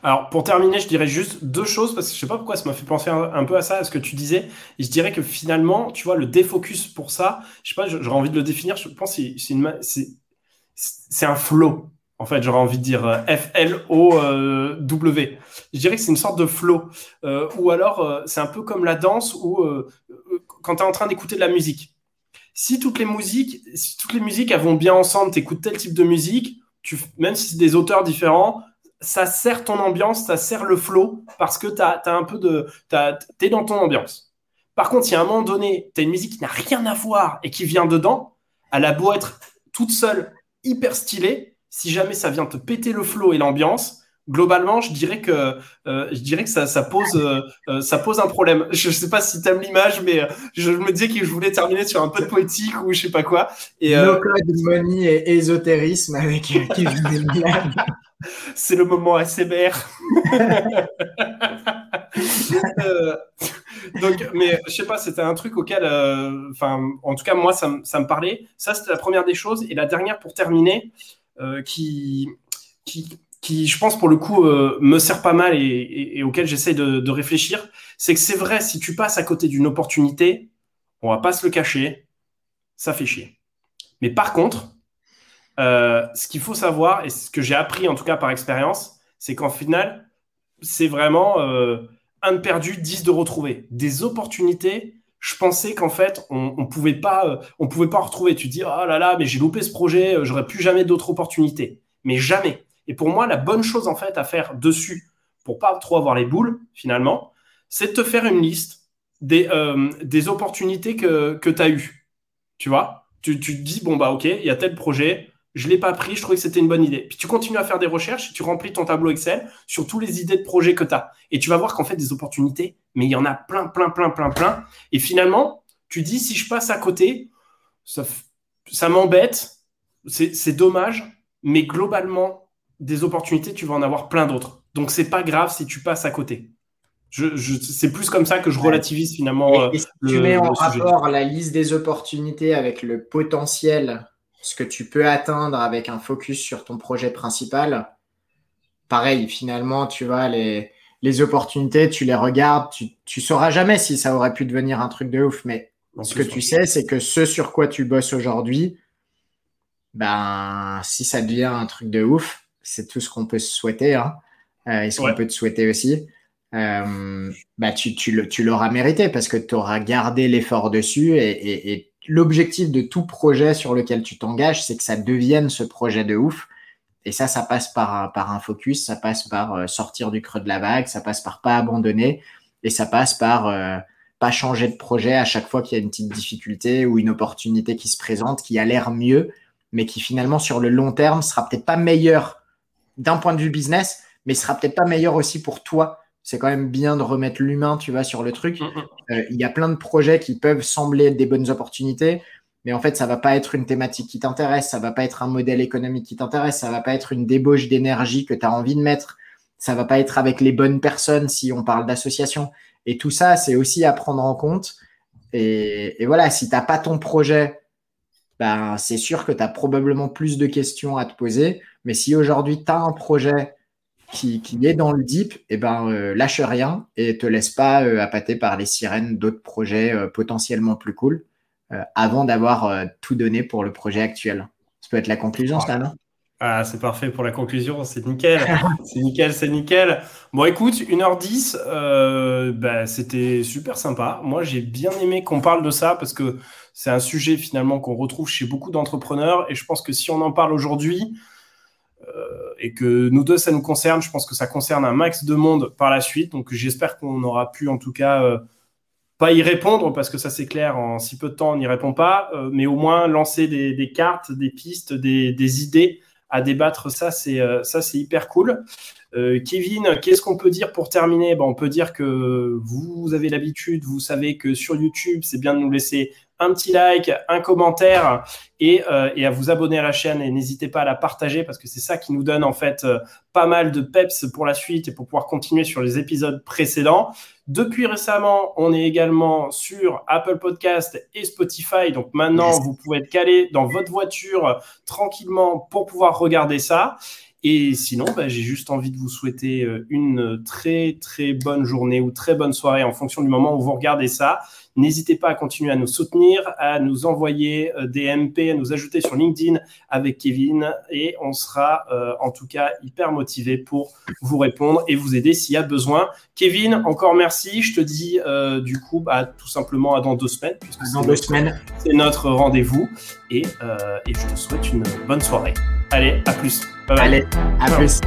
Alors pour terminer, je dirais juste deux choses parce que je sais pas pourquoi ça m'a fait penser un, peu à ça, à ce que tu disais. Et je dirais que finalement, tu vois, le défocus pour ça, je sais pas, j'aurais envie de le définir. Je pense que c'est un flow. En fait, j'aurais envie de dire euh, F-L-O-W. Je dirais que c'est une sorte de flow. Euh, ou alors, euh, c'est un peu comme la danse où euh, quand tu es en train d'écouter de la musique. Si toutes les musiques, si toutes les musiques elles vont bien ensemble, tu écoutes tel type de musique, tu, même si c'est des auteurs différents, ça sert ton ambiance, ça sert le flow parce que tu as, un peu de. Tu es dans ton ambiance. Par contre, y a un moment donné, tu as une musique qui n'a rien à voir et qui vient dedans, elle a beau être toute seule, hyper stylée, si jamais ça vient te péter le flow et l'ambiance, globalement, je dirais que euh, je dirais que ça, ça pose euh, euh ça pose un problème. Je ne sais pas si tu aimes l'image, mais je me disais que je voulais terminer sur un peu de poétique ou je sais pas quoi. Et, money et ésotérisme avec C'est le moment ASMR. donc, mais je sais pas, c'était un truc auquel, enfin, en tout cas moi, ça, ça me parlait. Ça, c'était la première des choses. Et la dernière, pour terminer, euh, qui, qui, qui, je pense, pour le coup, euh, me sert pas mal et, et, auquel j'essaie de, de, réfléchir, c'est que c'est vrai, si tu passes à côté d'une opportunité, on va pas se le cacher, ça fait chier. Mais par contre, euh, ce qu'il faut savoir, et ce que j'ai appris en tout cas par expérience, c'est qu'en final, c'est vraiment euh, un de perdu, dix de retrouvé. Des opportunités, je pensais qu'en fait, on, on pouvait pas, euh, pouvait pas retrouver. Tu dis, oh là là, mais j'ai loupé ce projet, j'aurais plus jamais d'autres opportunités. Mais jamais. Et pour moi, la bonne chose en fait à faire dessus, pour pas trop avoir les boules finalement, c'est de te faire une liste des, des opportunités que, que tu as eues. Tu vois? Tu, tu te dis, bon, bah ok, il y a tel projet, je ne l'ai pas pris, je trouvais que c'était une bonne idée. Puis tu continues à faire des recherches, tu remplis ton tableau Excel sur toutes les idées de projets que tu as. Et tu vas voir qu'en fait, des opportunités, mais il y en a plein, plein, plein, plein, plein. Et finalement, tu dis, si je passe à côté, ça, ça m'embête, c'est dommage, mais globalement, des opportunités, tu vas en avoir plein d'autres. Donc, c'est pas grave si tu passes à côté. Je, je, c'est plus comme ça que je relativise finalement. Et, et si le, tu mets en rapport la liste des opportunités avec le potentiel ce que tu peux atteindre avec un focus sur ton projet principal, pareil, finalement, tu vois, les, les opportunités, tu les regardes, tu, tu sauras jamais si ça aurait pu devenir un truc de ouf, mais ce que tu sais, c'est que ce sur quoi tu bosses aujourd'hui, ben, si ça devient un truc de ouf, c'est tout ce qu'on peut se souhaiter, hein, euh, et ce qu'on peut te souhaiter aussi. Euh, bah, tu, tu l'auras mérité parce que tu auras gardé l'effort dessus et, l'objectif de tout projet sur lequel tu t'engages, c'est que ça devienne ce projet de ouf. Et ça, ça passe par, un focus, ça passe par euh, sortir du creux de la vague, ça passe par pas abandonner et ça passe par pas changer de projet à chaque fois qu'il y a une petite difficulté ou une opportunité qui se présente, qui a l'air mieux, mais qui finalement sur le long terme sera peut-être pas meilleur d'un point de vue business, mais sera peut-être pas meilleur aussi pour toi. C'est quand même bien de remettre l'humain, tu vois, sur le truc. Mm, mm. Euh, il y a plein de projets qui peuvent sembler être des bonnes opportunités, mais en fait, ça va pas être une thématique qui t'intéresse, ça va pas être un modèle économique qui t'intéresse, ça va pas être une débauche d'énergie que tu as envie de mettre, ça va pas être avec les bonnes personnes si on parle d'association. Et tout ça, c'est aussi à prendre en compte. Et, voilà, si tu n'as pas ton projet, ben, c'est sûr que tu as probablement plus de questions à te poser. Mais si aujourd'hui, tu as un projet qui, est dans le deep, eh ben, euh, lâche rien et te laisse pas euh, appâter par les sirènes d'autres projets euh, potentiellement plus cool avant d'avoir tout donné pour le projet actuel. Ça peut être la conclusion, ça, non ah, c'est parfait pour la conclusion, c'est nickel. c'est nickel, c'est nickel. Bon, écoute, 1h10, euh, bah, c'était super sympa. Moi, j'ai bien aimé qu'on parle de ça parce que c'est un sujet finalement qu'on retrouve chez beaucoup d'entrepreneurs. Et je pense que si on en parle aujourd'hui euh, et que nous deux, ça nous concerne, je pense que ça concerne un max de monde par la suite. Donc, j'espère qu'on aura pu en tout cas. Euh, pas y répondre parce que ça c'est clair, en si peu de temps on n'y répond pas, euh, mais au moins lancer des, cartes, des pistes, des, idées à débattre. Ça, c'est euh, hyper cool. Euh, Kevin, qu'est-ce qu'on peut dire pour terminer? Ben, On peut dire que vous avez l'habitude, vous savez que sur YouTube, c'est bien de nous laisser un petit like, un commentaire et, euh, et, à vous abonner à la chaîne et n'hésitez pas à la partager parce que c'est ça qui nous donne en fait euh, pas mal de peps pour la suite et pour pouvoir continuer sur les épisodes précédents. Depuis récemment, on est également sur Apple Podcast et Spotify. Donc maintenant, vous pouvez être calé dans votre voiture tranquillement pour pouvoir regarder ça. Et sinon, bah, j'ai juste envie de vous souhaiter euh, une très très bonne journée ou très bonne soirée en fonction du moment où vous regardez ça. N'hésitez pas à continuer à nous soutenir, à nous envoyer euh, des MP, à nous ajouter sur LinkedIn avec Kevin et on sera euh, en tout cas hyper motivé pour vous répondre et vous aider s'il y a besoin. Kevin, encore merci. Je te dis du coup bah, tout simplement à dans deux semaines. dans deux semaines. C'est notre rendez-vous et, et je te souhaite une bonne soirée. Allez, à plus. Allez, à plus.